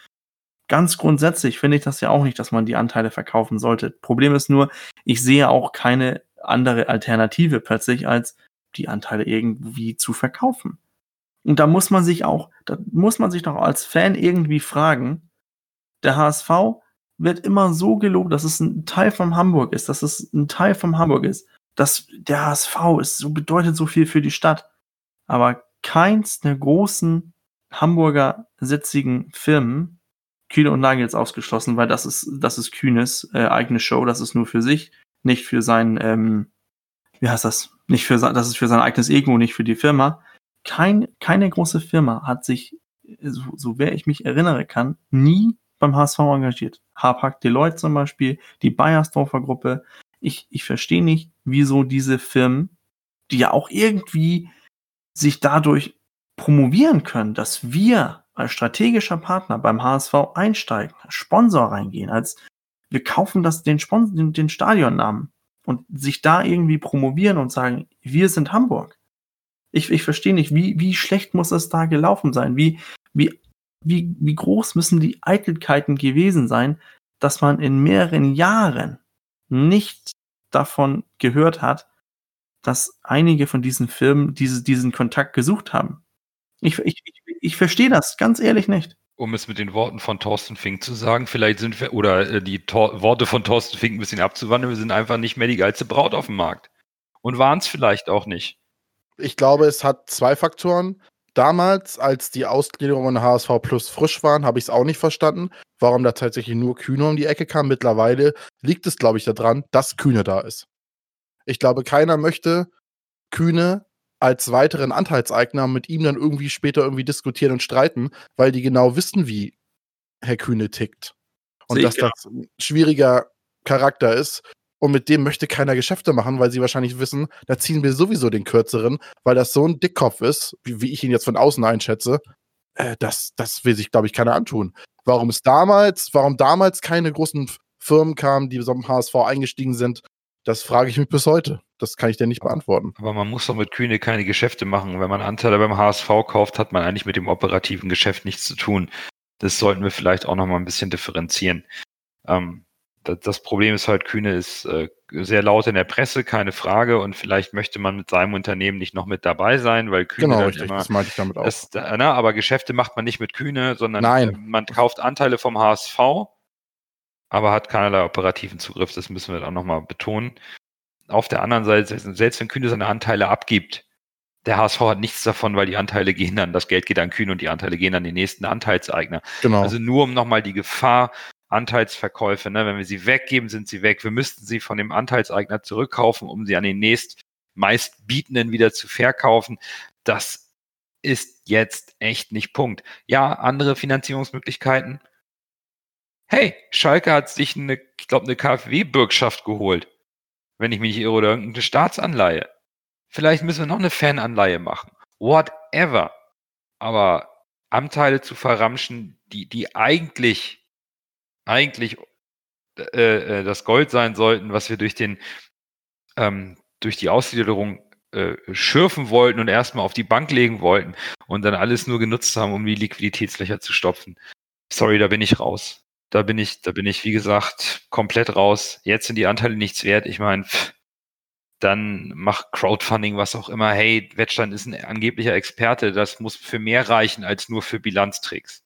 Ganz grundsätzlich finde ich das ja auch nicht, dass man die Anteile verkaufen sollte. Problem ist nur, ich sehe auch keine andere Alternative plötzlich, als die Anteile irgendwie zu verkaufen. Und da muss man sich auch, da muss man sich doch als Fan irgendwie fragen, der HSV wird immer so gelobt, dass es ein Teil von Hamburg ist, dass es ein Teil von Hamburg ist, dass der HSV ist, so bedeutet so viel für die Stadt. Aber keins der großen Hamburger sitzigen Firmen, Kühne und Nagels ausgeschlossen, weil das ist, das ist Kühnes äh, eigene Show, das ist nur für sich, nicht für sein, ähm, wie heißt das? Nicht für das ist für sein eigenes Ego, nicht für die Firma. Kein, keine große Firma hat sich, so, so wer ich mich erinnere kann, nie beim HSV engagiert. Hapag Deloitte zum Beispiel, die Bayersdorfer Gruppe. Ich, ich verstehe nicht, wieso diese Firmen, die ja auch irgendwie sich dadurch promovieren können, dass wir als strategischer Partner beim HSV einsteigen, als Sponsor reingehen, als wir kaufen das den, Sponsor, den, den Stadionnamen und sich da irgendwie promovieren und sagen, wir sind Hamburg. Ich, ich verstehe nicht, wie, wie schlecht muss es da gelaufen sein? Wie, wie wie, wie groß müssen die Eitelkeiten gewesen sein, dass man in mehreren Jahren nicht davon gehört hat, dass einige von diesen Firmen diese, diesen Kontakt gesucht haben. Ich, ich, ich, ich verstehe das ganz ehrlich nicht. Um es mit den Worten von Thorsten Fink zu sagen, vielleicht sind wir, oder äh, die Tor Worte von Thorsten Fink ein bisschen abzuwandeln, wir sind einfach nicht mehr die geilste Braut auf dem Markt. Und waren es vielleicht auch nicht. Ich glaube, es hat zwei Faktoren damals, als die Ausgliederungen HSV Plus frisch waren, habe ich es auch nicht verstanden, warum da tatsächlich nur Kühne um die Ecke kam. Mittlerweile liegt es, glaube ich, daran, dass Kühne da ist. Ich glaube, keiner möchte Kühne als weiteren Anteilseigner mit ihm dann irgendwie später irgendwie diskutieren und streiten, weil die genau wissen, wie Herr Kühne tickt. Und dass das ein schwieriger Charakter ist, und mit dem möchte keiner Geschäfte machen, weil sie wahrscheinlich wissen, da ziehen wir sowieso den kürzeren, weil das so ein Dickkopf ist, wie, wie ich ihn jetzt von außen einschätze. Äh, das, das will sich, glaube ich, keiner antun. Warum es damals, warum damals keine großen Firmen kamen, die so im HSV eingestiegen sind, das frage ich mich bis heute. Das kann ich dir nicht beantworten. Aber man muss doch mit Kühne keine Geschäfte machen. Wenn man Anteile beim HSV kauft, hat man eigentlich mit dem operativen Geschäft nichts zu tun. Das sollten wir vielleicht auch noch mal ein bisschen differenzieren. Ähm, das Problem ist halt, Kühne ist äh, sehr laut in der Presse, keine Frage. Und vielleicht möchte man mit seinem Unternehmen nicht noch mit dabei sein, weil Kühne genau, richtig, immer, das meinte ich damit auch. Das, na, ne, aber Geschäfte macht man nicht mit Kühne, sondern Nein. man kauft Anteile vom HSV, aber hat keinerlei operativen Zugriff. Das müssen wir auch nochmal betonen. Auf der anderen Seite, selbst wenn Kühne seine Anteile abgibt, der HSV hat nichts davon, weil die Anteile gehen dann, das Geld geht an Kühne und die Anteile gehen an den nächsten Anteilseigner. Genau. Also nur um nochmal die Gefahr Anteilsverkäufe. Ne? Wenn wir sie weggeben, sind sie weg. Wir müssten sie von dem Anteilseigner zurückkaufen, um sie an den nächst meistbietenden wieder zu verkaufen. Das ist jetzt echt nicht Punkt. Ja, andere Finanzierungsmöglichkeiten. Hey, Schalke hat sich eine, ich glaube, eine KfW-Bürgschaft geholt. Wenn ich mich nicht irre, oder irgendeine Staatsanleihe. Vielleicht müssen wir noch eine Fananleihe machen. Whatever. Aber Anteile zu verramschen, die, die eigentlich eigentlich äh, äh, das Gold sein sollten, was wir durch den ähm, durch die Ausgliederung äh, schürfen wollten und erstmal auf die Bank legen wollten und dann alles nur genutzt haben, um die Liquiditätslöcher zu stopfen. Sorry, da bin ich raus. Da bin ich, da bin ich, wie gesagt, komplett raus. Jetzt sind die Anteile nichts wert. Ich meine, dann mach Crowdfunding, was auch immer. Hey, Wettstand ist ein angeblicher Experte. Das muss für mehr reichen als nur für Bilanztricks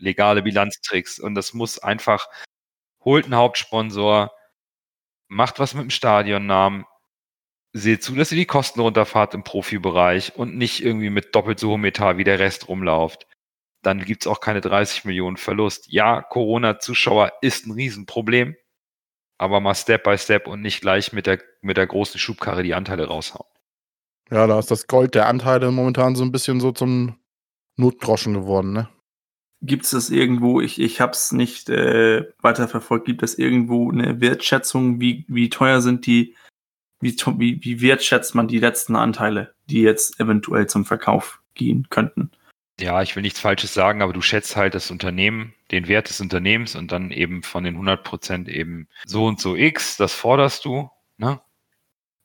legale Bilanztricks. Und das muss einfach, holt einen Hauptsponsor, macht was mit dem Stadionnamen, seht zu, dass ihr die Kosten runterfahrt im Profibereich und nicht irgendwie mit doppelt so hohem Etat wie der Rest rumlauft. Dann gibt's auch keine 30 Millionen Verlust. Ja, Corona-Zuschauer ist ein Riesenproblem, aber mal Step by Step und nicht gleich mit der, mit der großen Schubkarre die Anteile raushauen. Ja, da ist das Gold der Anteile momentan so ein bisschen so zum Notgroschen geworden, ne? Gibt es das irgendwo, ich, ich habe es nicht äh, weiterverfolgt, gibt es irgendwo eine Wertschätzung, wie, wie teuer sind die, wie, wie, wie wertschätzt man die letzten Anteile, die jetzt eventuell zum Verkauf gehen könnten? Ja, ich will nichts Falsches sagen, aber du schätzt halt das Unternehmen, den Wert des Unternehmens und dann eben von den 100 Prozent eben so und so X, das forderst du, ne?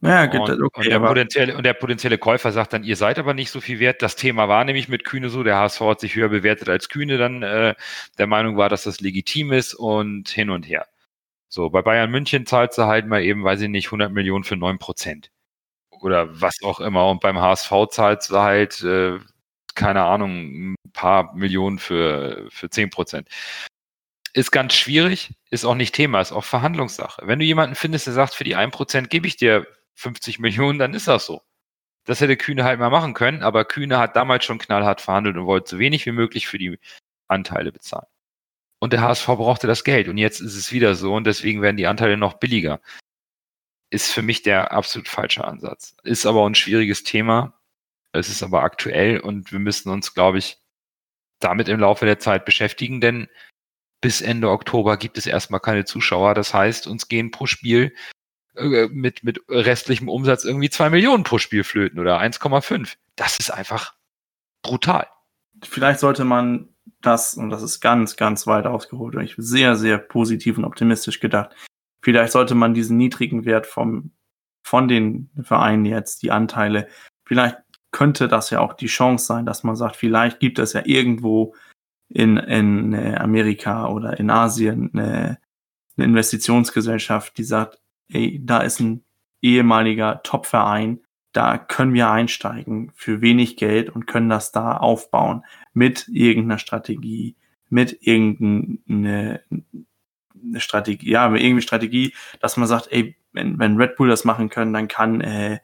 Ja, geht und, das, und, okay, der potenzielle, und der potenzielle Käufer sagt dann, ihr seid aber nicht so viel wert. Das Thema war nämlich mit Kühne so, der HSV hat sich höher bewertet als Kühne dann äh, der Meinung war, dass das legitim ist und hin und her. So, bei Bayern München zahlt sie halt mal eben, weiß ich nicht, 100 Millionen für 9 Prozent. Oder was auch immer. Und beim HSV zahlt sie halt, äh, keine Ahnung, ein paar Millionen für, für 10 Prozent. Ist ganz schwierig, ist auch nicht Thema, ist auch Verhandlungssache. Wenn du jemanden findest, der sagt, für die 1 Prozent gebe ich dir 50 Millionen, dann ist das so. Das hätte Kühne halt mal machen können, aber Kühne hat damals schon knallhart verhandelt und wollte so wenig wie möglich für die Anteile bezahlen. Und der HSV brauchte das Geld und jetzt ist es wieder so und deswegen werden die Anteile noch billiger. Ist für mich der absolut falsche Ansatz. Ist aber ein schwieriges Thema. Es ist aber aktuell und wir müssen uns, glaube ich, damit im Laufe der Zeit beschäftigen, denn bis Ende Oktober gibt es erstmal keine Zuschauer. Das heißt, uns gehen pro Spiel mit, mit restlichem Umsatz irgendwie zwei Millionen pro Spiel flöten oder 1,5. Das ist einfach brutal. vielleicht sollte man das, und das ist ganz, ganz weit ausgeholt, und ich sehr, sehr positiv und optimistisch gedacht, vielleicht sollte man diesen niedrigen Wert vom, von den Vereinen jetzt, die Anteile, vielleicht könnte das ja auch die Chance sein, dass man sagt, vielleicht gibt es ja irgendwo in, in äh, Amerika oder in Asien eine, eine Investitionsgesellschaft, die sagt, ey, da ist ein ehemaliger Top-Verein, da können wir einsteigen für wenig Geld und können das da aufbauen mit irgendeiner Strategie, mit irgendeiner eine Strategie, ja, mit irgendwie Strategie, dass man sagt, ey, wenn, wenn Red Bull das machen können, dann kann äh,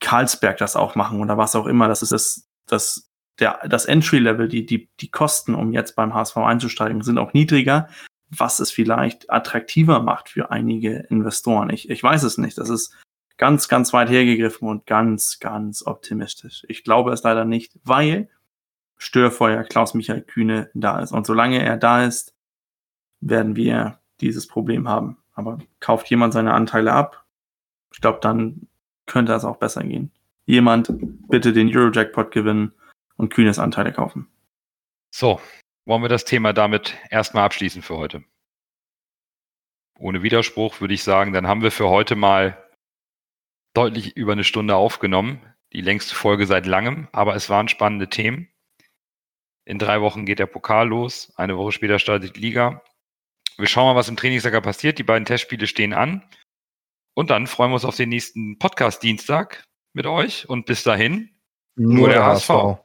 Carlsberg das auch machen oder was auch immer. Das ist das, das, der, das Entry-Level, die, die, die Kosten, um jetzt beim HSV einzusteigen, sind auch niedriger, was es vielleicht attraktiver macht für einige Investoren. Ich, ich weiß es nicht. Das ist ganz, ganz weit hergegriffen und ganz, ganz optimistisch. Ich glaube es leider nicht, weil Störfeuer Klaus-Michael Kühne da ist. Und solange er da ist, werden wir dieses Problem haben. Aber kauft jemand seine Anteile ab, ich glaube, dann könnte es auch besser gehen. Jemand bitte den Eurojackpot gewinnen und Kühnes Anteile kaufen. So, wollen wir das Thema damit erstmal abschließen für heute. Ohne Widerspruch würde ich sagen, dann haben wir für heute mal deutlich über eine Stunde aufgenommen. Die längste Folge seit langem, aber es waren spannende Themen. In drei Wochen geht der Pokal los. Eine Woche später startet die Liga. Wir schauen mal, was im Trainingslager passiert. Die beiden Testspiele stehen an. Und dann freuen wir uns auf den nächsten Podcast Dienstag mit euch. Und bis dahin, nur, der, HSV.